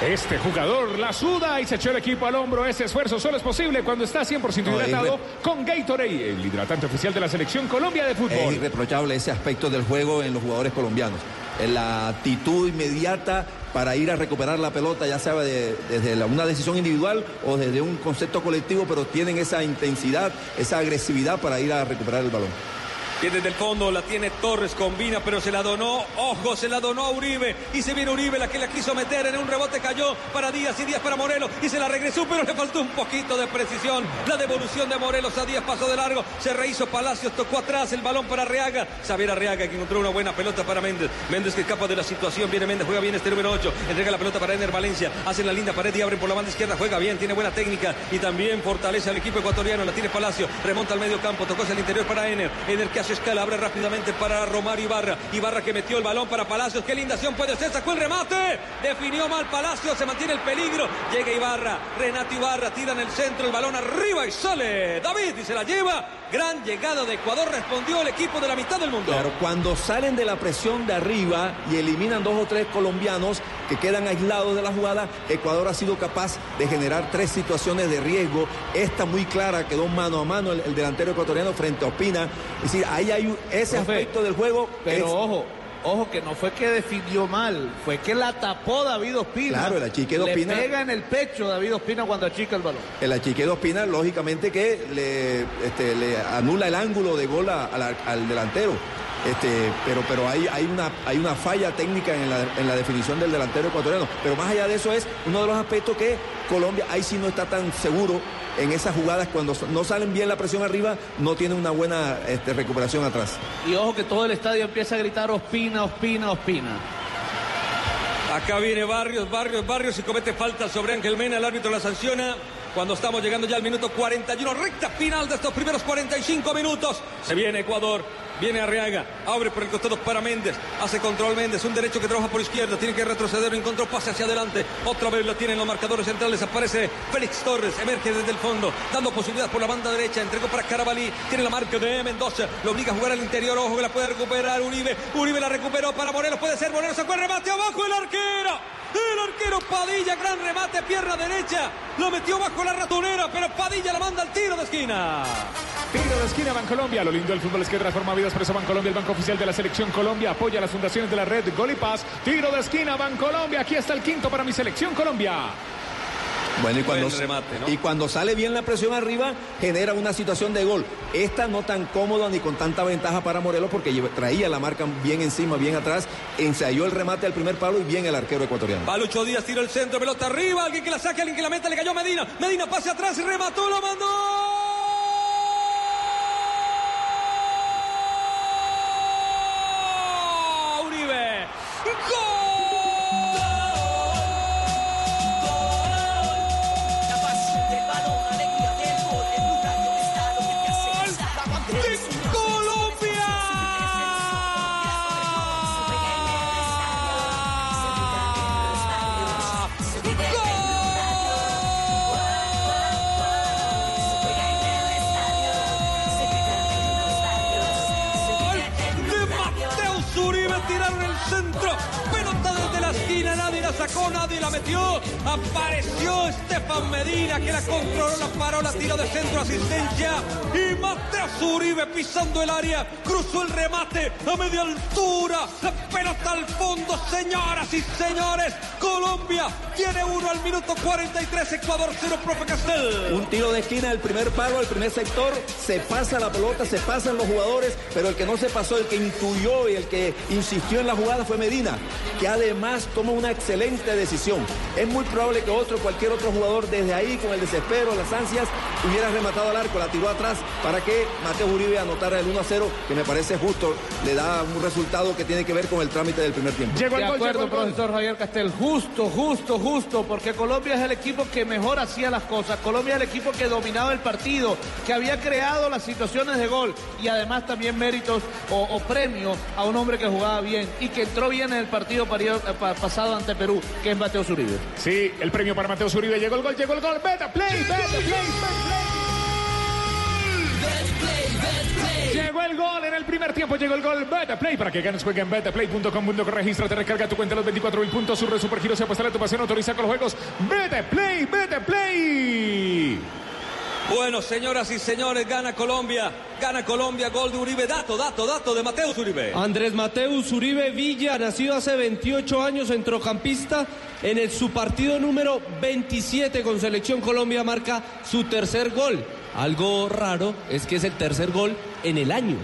Este jugador la suda y se echó el equipo al hombro. Ese esfuerzo solo es posible cuando está 100% No, hidratado es con Gatorade, el hidratante oficial de la Selección Colombia de Es Fútbol. irreprochable ese aspecto del juego en los jugadores colombianos. La actitud inmediata para ir a recuperar la pelota, ya sea de- desde la- una decisión individual o desde un concepto colectivo, pero tienen esa intensidad, esa agresividad para ir a recuperar el balón. Viene desde el fondo, la tiene Torres, combina, pero se la donó. Ojo, se la donó a Uribe. Y se viene Uribe, la que la quiso meter en un rebote, cayó para Díaz y Díaz para Morelos. Y se la regresó, pero le faltó un poquito de precisión. La devolución de Morelos a Díaz pasó de largo. Se rehizo Palacios, tocó atrás el balón para Reaga. Xavier Arriaga que encontró una buena pelota para Méndez. Méndez que escapa de la situación. Viene Méndez, juega bien este número 8. Entrega la pelota para Ener Valencia. Hacen la linda pared y abren por la banda izquierda. Juega bien, tiene buena técnica y también fortalece al equipo ecuatoriano. La tiene Palacio, remonta al medio campo, tocó hacia el interior para Ener. Ener que hace escala, abre rápidamente para Romario Ibarra. Ibarra que metió el balón para Palacios. Qué linda acción puede ser. Sacó el remate. Definió mal Palacios. Se mantiene el peligro. Llega Ibarra. Renato Ibarra tira en el centro. El balón arriba y sale. David y se la lleva. Gran llegada de Ecuador. Respondió el equipo de la mitad del mundo. Claro, cuando salen de la presión de arriba y eliminan dos o tres colombianos que quedan aislados de la jugada, Ecuador ha sido capaz de generar tres situaciones de riesgo. Esta muy clara quedó mano a mano el, el delantero ecuatoriano frente a Opina. Es decir, ahí hay un- ese Profe, aspecto del juego. Pero es- ojo, ojo que no fue que definió mal, fue que la tapó David Ospina. Claro, el achique de Le pega en el pecho David Ospina cuando achica el balón. El achique de Ospina, lógicamente que le, este, le anula el ángulo de gol a- a la- al delantero. Este, pero pero hay, hay, una, hay una falla técnica en la, en la definición del delantero ecuatoriano. Pero más allá de eso es uno de los aspectos que Colombia ahí sí no está tan seguro en esas jugadas cuando no salen bien la presión arriba, no tiene una buena este, recuperación atrás. Y ojo que todo el estadio empieza a gritar Ospina, Ospina, Ospina. Acá viene Barrios, Barrios, Barrios y comete falta sobre Ángel Mena. El árbitro la sanciona cuando estamos llegando ya al minuto 41. Recta final de estos primeros 45 minutos. Se viene Ecuador. Viene Arriaga, abre por el costado para Méndez, hace control Méndez, un derecho que trabaja por izquierda, tiene que retroceder, encontró pase hacia adelante, otra vez lo tienen los marcadores centrales, aparece Félix Torres, emerge desde el fondo, dando posibilidad por la banda derecha, entregó para Carabalí, tiene la marca de Mendoza, lo obliga a jugar al interior, ojo que la puede recuperar Uribe, Uribe la recuperó para Morelos, puede ser, Morelos sacó el remate abajo el arquero. El arquero Padilla, gran remate, pierna derecha. Lo metió bajo la ratonera, pero Padilla la manda al tiro de esquina. Tiro de esquina Bancolombia. Lo lindo del fútbol es que transforma vidas. Eso Bancolombia, el banco oficial de la selección Colombia, apoya a las fundaciones de la red Gol y Paz. Tiro de esquina Bancolombia. Aquí está el quinto para mi selección Colombia. Bueno, y cuando, Buen remate, ¿no? y cuando sale bien la presión arriba, genera una situación de gol. Esta no tan cómoda ni con tanta ventaja para Morelos porque lleva- traía la marca bien encima, bien atrás, ensayó el remate al primer palo y bien el arquero ecuatoriano. Palucho Díaz tira el centro, pelota arriba, alguien que la saque, alguien que la meta, le cayó Medina. Medina pase atrás y remató, lo mandó. El área, cruzó el remate a media altura. La pelota al fondo, señoras y señores. Colombia tiene uno al minuto 43, Ecuador cero, profe Castel. Un tiro de esquina del primer palo, el primer sector, se pasa la pelota, se pasan los jugadores, pero el que no se pasó, el que intuyó y el que insistió en la jugada fue Medina, que además toma una excelente decisión. Es muy probable que otro, cualquier otro jugador desde ahí, con el desespero, las ansias, hubiera rematado al arco, la tiró atrás para que Mateo Uribe anotara el 1 a 0, que me parece justo, le da un resultado que tiene que ver con el trámite del primer tiempo. Llegó De el gol, acuerdo, llegó el gol. profesor Javier Castel. Justo, justo, justo, porque Colombia es el equipo que mejor hacía las cosas. Colombia es el equipo que dominaba el partido, que había creado las situaciones de gol y además también méritos o, o premio a un hombre que jugaba bien y que entró bien en el partido eh, pa- pasado ante Perú, que es Mateo Zuribe. Sí, el premio para Mateo Uribe. Llegó el gol, llegó el gol. Beta play, beta play, beta play. Llegó el gol en el primer tiempo, llegó el gol Beta Play. Para que ganes, juega en betaplay.com.co. Regístrate, recarga tu cuenta los 24 mil puntos. Surre Supergiros y apuesta a tu pasión. Autoriza con los juegos. Beta Play, Beta Play. Bueno, señoras y señores, gana Colombia. Gana Colombia, gol de Uribe. Dato, dato, dato de Mateus Uribe. Andrés Mateus Uribe Villa, nacido hace 28 años, centrocampista, en el, su partido número 27 con Selección Colombia marca su tercer gol. Algo raro es que es el tercer gol en el año.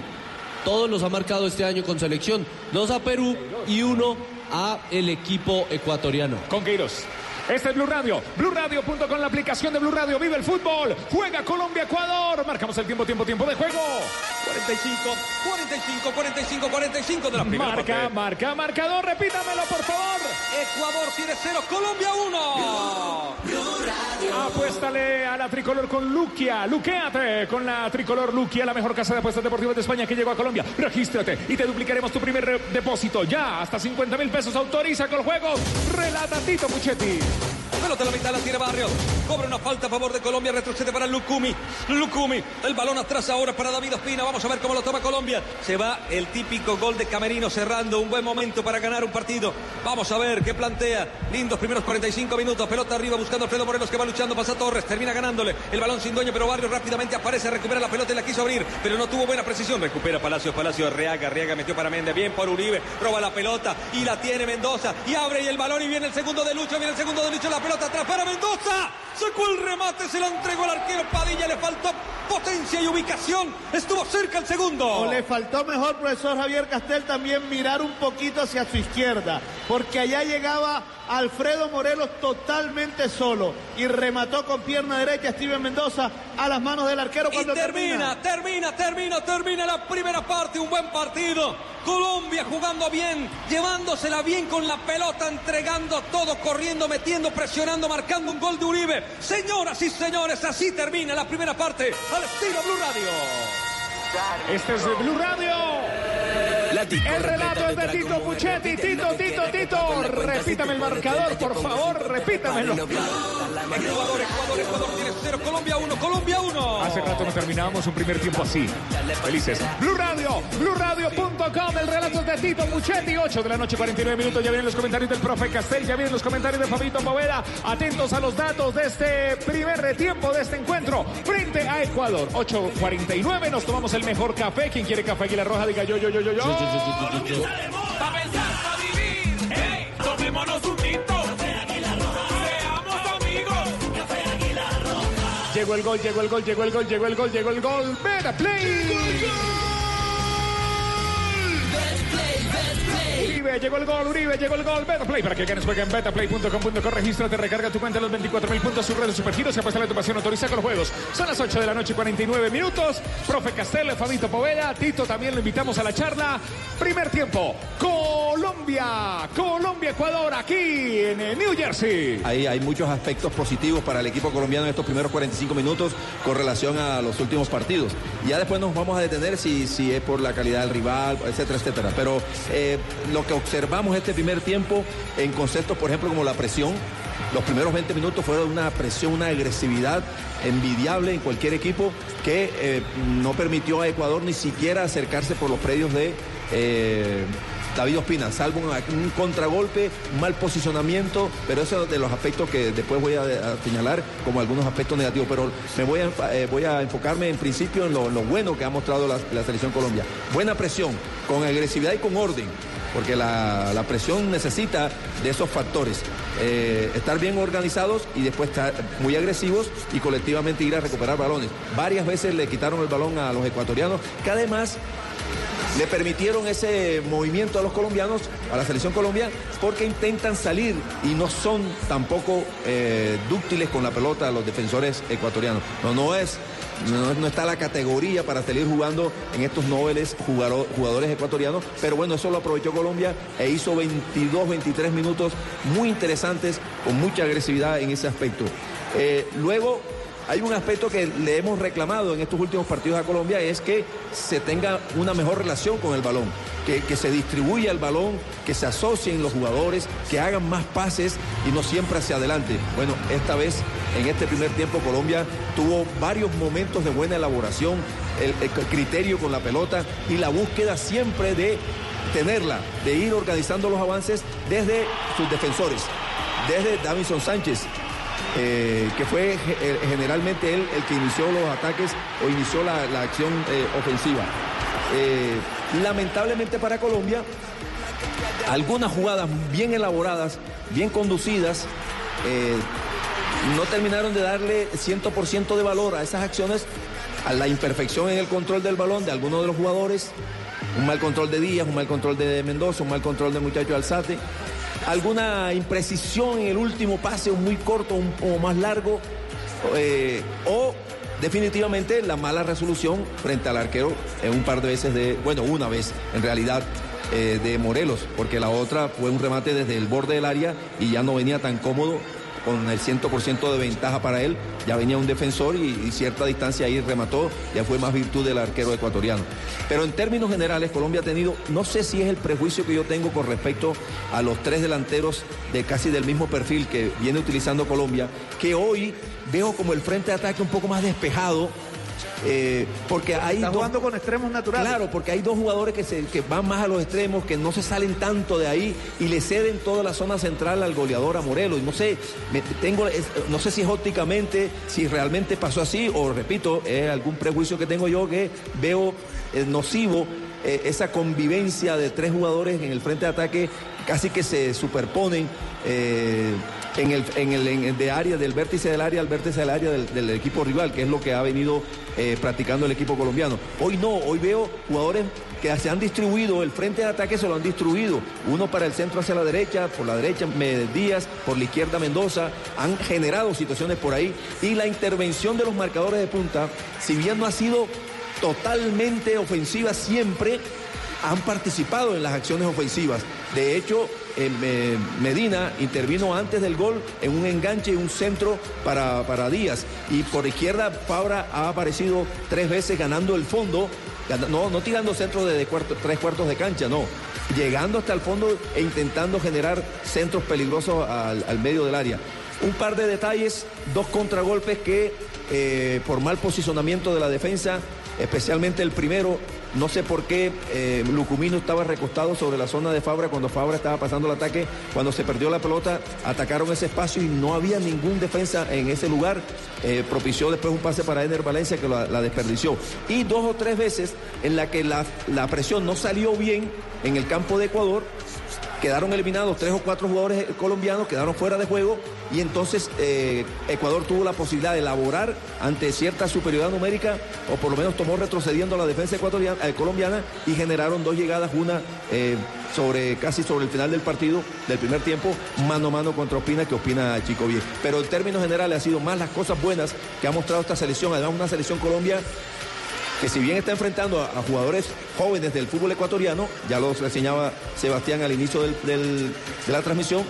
todos los ha marcado este año con selección. Dos a Perú y uno a el equipo ecuatoriano. Con Queiroz. Este es Blue Radio, BlueRadio.com, la aplicación de Blue Radio. Vive el fútbol. Juega Colombia-Ecuador. Marcamos el tiempo, tiempo, tiempo de juego. 45, 45, 45, 45 de la primera Marca, parte. marca, marcador. Repítamelo, por favor. Ecuador tiene 0, Colombia 1. Apuéstale a la tricolor con Luquia. Luquéate con la tricolor Luquia, la mejor casa de apuestas deportivas de España que llegó a Colombia. Regístrate y te duplicaremos tu primer depósito. Ya, hasta 50 mil pesos. Autoriza con el juego. Relata Tito Puchetti. Pelota en la mitad la tiene Barrios. Cobra una falta a favor de Colombia. Retrocede para Lucumi. Lucumi. El balón atrás ahora para David Ospina. Vamos a ver cómo lo toma Colombia. Se va el típico gol de Camerino cerrando un buen momento para ganar un partido. Vamos a ver qué plantea. Lindos primeros 45 minutos. Pelota arriba buscando a Alfredo Morelos que va luchando. Pasa Torres. Termina ganándole. El balón sin dueño, pero Barrios rápidamente aparece. Recupera la pelota y la quiso abrir. Pero no tuvo buena precisión. Recupera Palacios. Palacios. Reaga. Reaga metió para Méndez. Bien por Uribe. Roba la pelota y la tiene Mendoza. Y abre y el balón y viene el segundo de Lucho. Viene el segundo Lucho. La pelota atrás para Mendoza. Sacó el remate. Se la entregó al arquero Padilla. Le faltó potencia y ubicación. Estuvo cerca el segundo. O le faltó mejor, profesor Javier Castel, también mirar un poquito hacia su izquierda, porque allá llegaba Alfredo Morelos totalmente solo y remató con pierna derecha Steven Mendoza a las manos del arquero Y cuando termina, termina, termina, termina la primera parte, un buen partido. Colombia jugando bien, llevándosela bien con la pelota, entregando todo, corriendo, metiendo, presionando, marcando un gol de Uribe. Señoras y señores, así termina la primera parte al estilo Blue Radio. Este es Blue Radio. El relato es de Tito Puchetti. Tito, Tito, Tito. Repítame el marcador, por favor. Repítamelo. Ecuador, Ecuador, Ecuador tiene cero, Colombia 1, Colombia 1. Hace rato no terminábamos un primer tiempo así. Felices. Blue Radio, BlueRadio.com. El relato es de Tito Puchetti. 8 de la noche, 49 minutos. Ya vienen los comentarios del profe Castel. Ya vienen los comentarios de Fabito Poveda. Atentos a los datos de este primer tiempo de este encuentro frente a Ecuador. 8.49. Nos tomamos el mejor café. ¿Quién quiere café Aguilar Roja? Diga yo, yo, yo, yo, yo. Pa' pensar, pa' vivir. Llegó el gol, llegó el gol, llegó el gol, llegó el gol, llegó el gol. Beta Play. Uribe, llegó el gol, Uribe, llegó el gol. Beta Play para que ganes juega en betaplay.com.co. Regístrate, recarga tu cuenta en los 24 mil puntos, sus redes supergiros y apuesta tu pasión, autoriza con los juegos. Son las 8 de la noche, 49 minutos. Profe Castel, Fabito Poveda, Tito también lo invitamos a la charla. Primer tiempo, Colombia, Colombia, Ecuador, aquí en eh, New Jersey. Ahí hay muchos aspectos positivos para el equipo colombiano en estos primeros 45 minutos con relación a los últimos partidos. Ya después nos vamos a detener si, si es por la calidad del rival, etcétera, etcétera. Pero eh, lo que observamos este primer tiempo en conceptos, por ejemplo, como la presión, los primeros 20 minutos fueron una presión, una agresividad envidiable en cualquier equipo que eh, no permitió a Ecuador ni siquiera acercarse por los predios de eh, David Ospina, salvo un, contragolpe, un mal posicionamiento, pero eso es de los aspectos que después voy a, señalar como algunos aspectos negativos, pero me voy a, eh, voy a enfocarme en principio en lo, lo bueno que ha mostrado la, la selección Colombia. Buena presión, con agresividad y con orden porque la, presión necesita de esos factores. Eh, estar bien organizados y después estar muy agresivos y colectivamente ir a recuperar balones. Varias veces le quitaron el balón a los ecuatorianos, que además le permitieron ese movimiento a los colombianos, a la selección Colombia, porque intentan salir y no son tampoco eh, dúctiles con la pelota los defensores ecuatorianos. No, no es. No, no está la categoría para salir jugando en estos noveles jugado- jugadores ecuatorianos, pero bueno, eso lo aprovechó Colombia e hizo 22, 23 minutos muy interesantes, con mucha agresividad en ese aspecto. Eh, luego, hay un aspecto que le hemos reclamado en estos últimos partidos a Colombia, es que se tenga una mejor relación con el balón, que, se distribuya el balón, que se asocien los jugadores, que hagan más pases y no siempre hacia adelante. Bueno, esta vez, en este primer tiempo, Colombia tuvo varios momentos de buena elaboración, el, criterio con la pelota y la búsqueda siempre de tenerla, de ir organizando los avances desde sus defensores, desde Davison Sánchez, eh, que fue eh, generalmente él el que inició los ataques o inició la, acción eh, ofensiva. Lamentablemente para Colombia, algunas jugadas bien elaboradas, bien conducidas, no terminaron de darle 100% de valor a esas acciones, a la imperfección en el control del balón de algunos de los jugadores Un mal control de Díaz, un mal control de Mendoza, un mal control del muchacho Alzate. Alguna imprecisión en el último pase, un muy corto, un poco más largo. eh, o definitivamente la mala resolución frente al arquero en un par de veces de, bueno, una vez en realidad eh, de Morelos, porque la otra fue un remate desde el borde del área y ya no venía tan cómodo con el 100% de ventaja para él, ya venía un defensor y, y cierta distancia ahí remató, ya fue más virtud del arquero ecuatoriano. Pero en términos generales, Colombia ha tenido, no sé si es el prejuicio que yo tengo con respecto a los tres delanteros de casi del mismo perfil que viene utilizando Colombia, que hoy veo como el frente de ataque un poco más despejado. Eh, porque hay Está dos- jugando con extremos naturales. Claro, porque hay dos jugadores que, se- que van más a los extremos, que no se salen tanto de ahí y le ceden toda la zona central al goleador a Morelos. Y no sé, me- tengo, es- no sé si es ópticamente, si realmente pasó así, o repito, es algún prejuicio que tengo yo que veo eh, nocivo eh, esa convivencia de tres jugadores en el frente de ataque casi que se superponen. eh, en el, en el, de área, del vértice del área al vértice del área del, equipo rival, que es lo que ha venido eh, practicando el equipo colombiano. Hoy no, hoy veo jugadores que se han distribuido, el frente de ataque se lo han distribuido. Uno para el centro hacia la derecha, por la derecha Díaz, por la izquierda Mendoza, han generado situaciones por ahí. Y la intervención de los marcadores de punta, si bien no ha sido totalmente ofensiva siempre, han participado en las acciones ofensivas. De hecho, eh, me- Medina intervino antes del gol en un enganche y un centro para, para Díaz. Y por izquierda, Fabra ha aparecido tres veces ganando el fondo, no, no tirando centros de, tres cuartos de cancha, no. Llegando hasta el fondo e intentando generar centros peligrosos al, al medio del área. Un par de detalles, dos contragolpes que eh, por mal posicionamiento de la defensa, especialmente el primero, no sé por qué eh, Lucumino estaba recostado sobre la zona de Fabra cuando Fabra estaba pasando el ataque. Cuando se perdió la pelota, atacaron ese espacio y no había ningún defensa en ese lugar. Eh, propició después un pase para Ener Valencia que la, desperdició. Y dos o tres veces en la que la presión no salió bien en el campo de Ecuador. Quedaron eliminados tres o cuatro jugadores eh, colombianos, quedaron fuera de juego y entonces eh, Ecuador tuvo la posibilidad de elaborar ante cierta superioridad numérica o por lo menos tomó retrocediendo la defensa ecuatoriana, eh, colombiana y generaron dos llegadas, una sobre casi sobre el final del partido del primer tiempo, mano a mano contra Ospina que Ospina Chico bien. Pero en términos generales ha sido más las cosas buenas que ha mostrado esta selección, además una selección Colombia que si bien está enfrentando a, jugadores jóvenes del fútbol ecuatoriano, ya lo reseñaba Sebastián al inicio de la transmisión,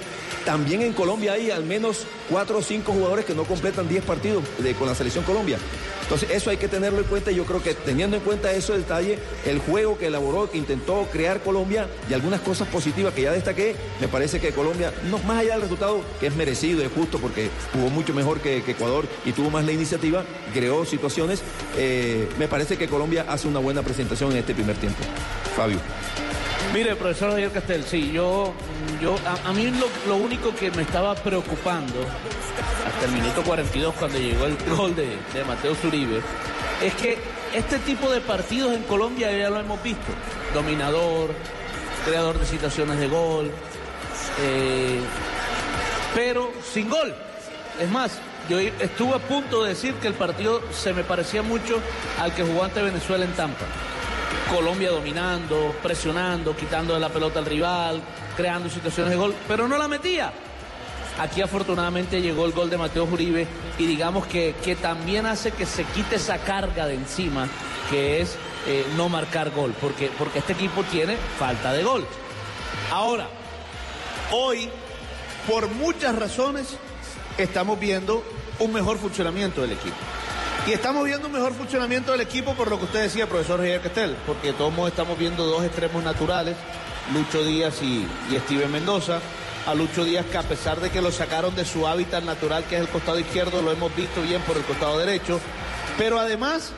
también en Colombia hay al menos cuatro o cinco jugadores que no completan 10 partidos con la selección Colombia. Entonces eso hay que tenerlo en cuenta y yo creo que teniendo en cuenta eso detalle, el juego que elaboró, que intentó crear Colombia y algunas cosas positivas que ya destaqué, me parece que Colombia, más allá del resultado que es merecido, es justo porque jugó mucho mejor que, que Ecuador y tuvo más la iniciativa, creó situaciones, eh, me parece que Colombia hace una buena presentación en este primer tiempo. Fabio. Mire, profesor Javier Castel, sí, yo, yo a, mí lo, lo único que me estaba preocupando hasta el minuto 42 cuando llegó el gol de, de Mateo Zuribe es que este tipo de partidos en Colombia ya lo hemos visto. Dominador, creador de situaciones de gol, eh, pero sin gol. Es más, yo estuve a punto de decir que el partido se me parecía mucho al que jugó ante Venezuela en Tampa. Colombia dominando, presionando, quitando la pelota al rival, creando situaciones de gol, pero no la metía. Aquí afortunadamente llegó el gol de Mateo Uribe y digamos que, que también hace que se quite esa carga de encima que es eh, no marcar gol, porque, porque este equipo tiene falta de gol. Ahora, hoy, por muchas razones, estamos viendo un mejor funcionamiento del equipo. Y estamos viendo un mejor funcionamiento del equipo por lo que usted decía, profesor Javier Castel, porque todos modos estamos viendo dos extremos naturales, Lucho Díaz y, y Steven Mendoza. A Lucho Díaz que a pesar de que lo sacaron de su hábitat natural, que es el costado izquierdo, lo hemos visto bien por el costado derecho. Pero además,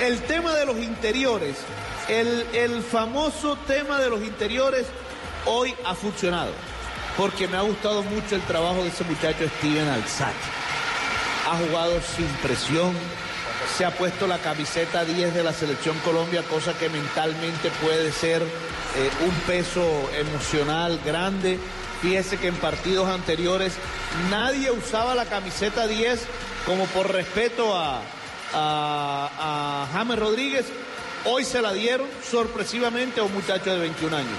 el tema de los interiores, el famoso tema de los interiores, hoy ha funcionado. Porque me ha gustado mucho el trabajo de ese muchacho Steven Alzate. Ha jugado sin presión, se ha puesto la camiseta 10 de la selección Colombia, cosa que mentalmente puede ser eh, un peso emocional grande. Fíjese que en partidos anteriores nadie usaba la camiseta 10 como por respeto a James Rodríguez, Hoy se la dieron sorpresivamente a un muchacho de 21 años.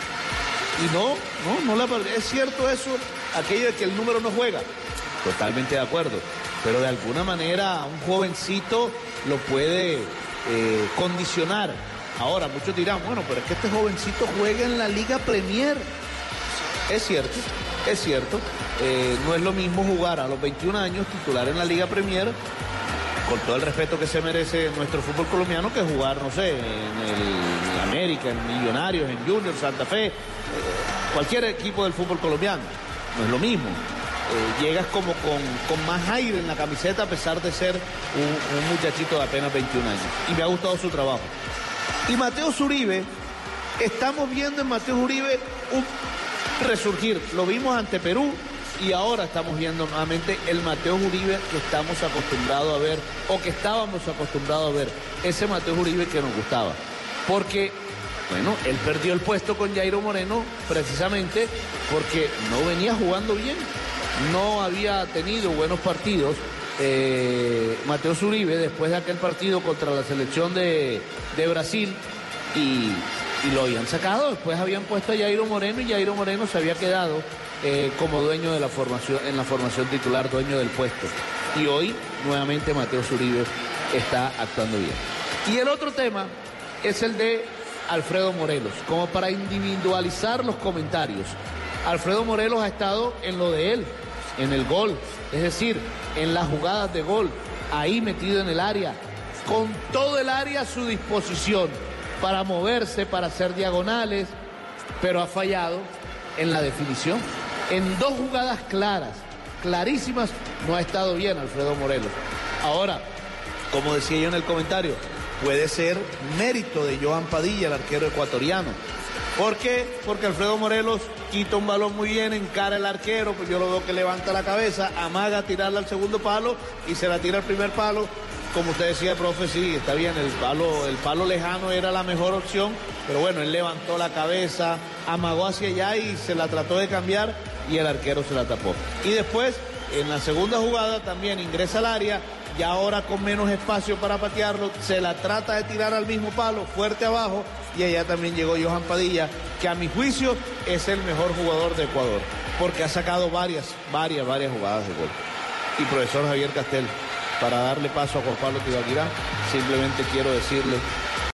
Y no, no, no la Es cierto eso, aquello de que el número no juega. Totalmente de acuerdo. Pero de alguna manera un jovencito lo puede eh, condicionar. Ahora, muchos dirán, bueno, pero es que este jovencito juega en la Liga Premier. Es cierto, es cierto. Eh, no es lo mismo jugar a los 21 años titular en la Liga Premier, con todo el respeto que se merece nuestro fútbol colombiano, que jugar, no sé, en América, en Millonarios, en Junior, Santa Fe, eh, cualquier equipo del fútbol colombiano. No es lo mismo. Eh, llegas como con, con, más aire en la camiseta a pesar de ser un, un muchachito de apenas 21 años. Y me ha gustado su trabajo. Y Mateo Zuribe, estamos viendo en Mateo Zuribe un resurgir. Lo vimos ante Perú y ahora estamos viendo nuevamente el Mateo Uribe que estamos acostumbrados a ver o que estábamos acostumbrados a ver. Ese Mateo Uribe que nos gustaba. Porque, bueno, él perdió el puesto con Jairo Moreno precisamente porque no venía jugando bien. No había tenido buenos partidos. Eh, Mateo Zuribe después de aquel partido contra la selección de, de Brasil y lo habían sacado, después habían puesto a Jairo Moreno y Jairo Moreno se había quedado eh, como dueño de la formación, en la formación titular, dueño del puesto. Y hoy nuevamente Mateo Zuribe está actuando bien. Y el otro tema es el de Alfredo Morelos, como para individualizar los comentarios. Alfredo Morelos ha estado en lo de él, en el gol, es decir, en las jugadas de gol, ahí metido en el área, con todo el área a su disposición para moverse, para hacer diagonales, pero ha fallado en la definición. En dos jugadas claras, clarísimas, no ha estado bien Alfredo Morelos. Ahora, como decía yo en el comentario, puede ser mérito de Johan Padilla, el arquero ecuatoriano. ¿Por qué? Porque Alfredo Morelos quita un balón muy bien, encara el arquero, pues yo lo veo que levanta la cabeza, amaga tirarla al segundo palo y se la tira al primer palo. Como usted decía, profe, sí, está bien, el palo, el palo lejano era la mejor opción, pero bueno, él levantó la cabeza, amagó hacia allá y se la trató de cambiar y el arquero se la tapó. Y después, en la segunda jugada, también ingresa al área, y ahora con menos espacio para patearlo, se la trata de tirar al mismo palo, fuerte abajo, y allá también llegó Johan Padilla, que a mi juicio es el mejor jugador de Ecuador, porque ha sacado varias, varias, varias jugadas de gol. Y profesor Javier Castel, para darle paso a Juan Pablo Tibaquirá, simplemente quiero decirle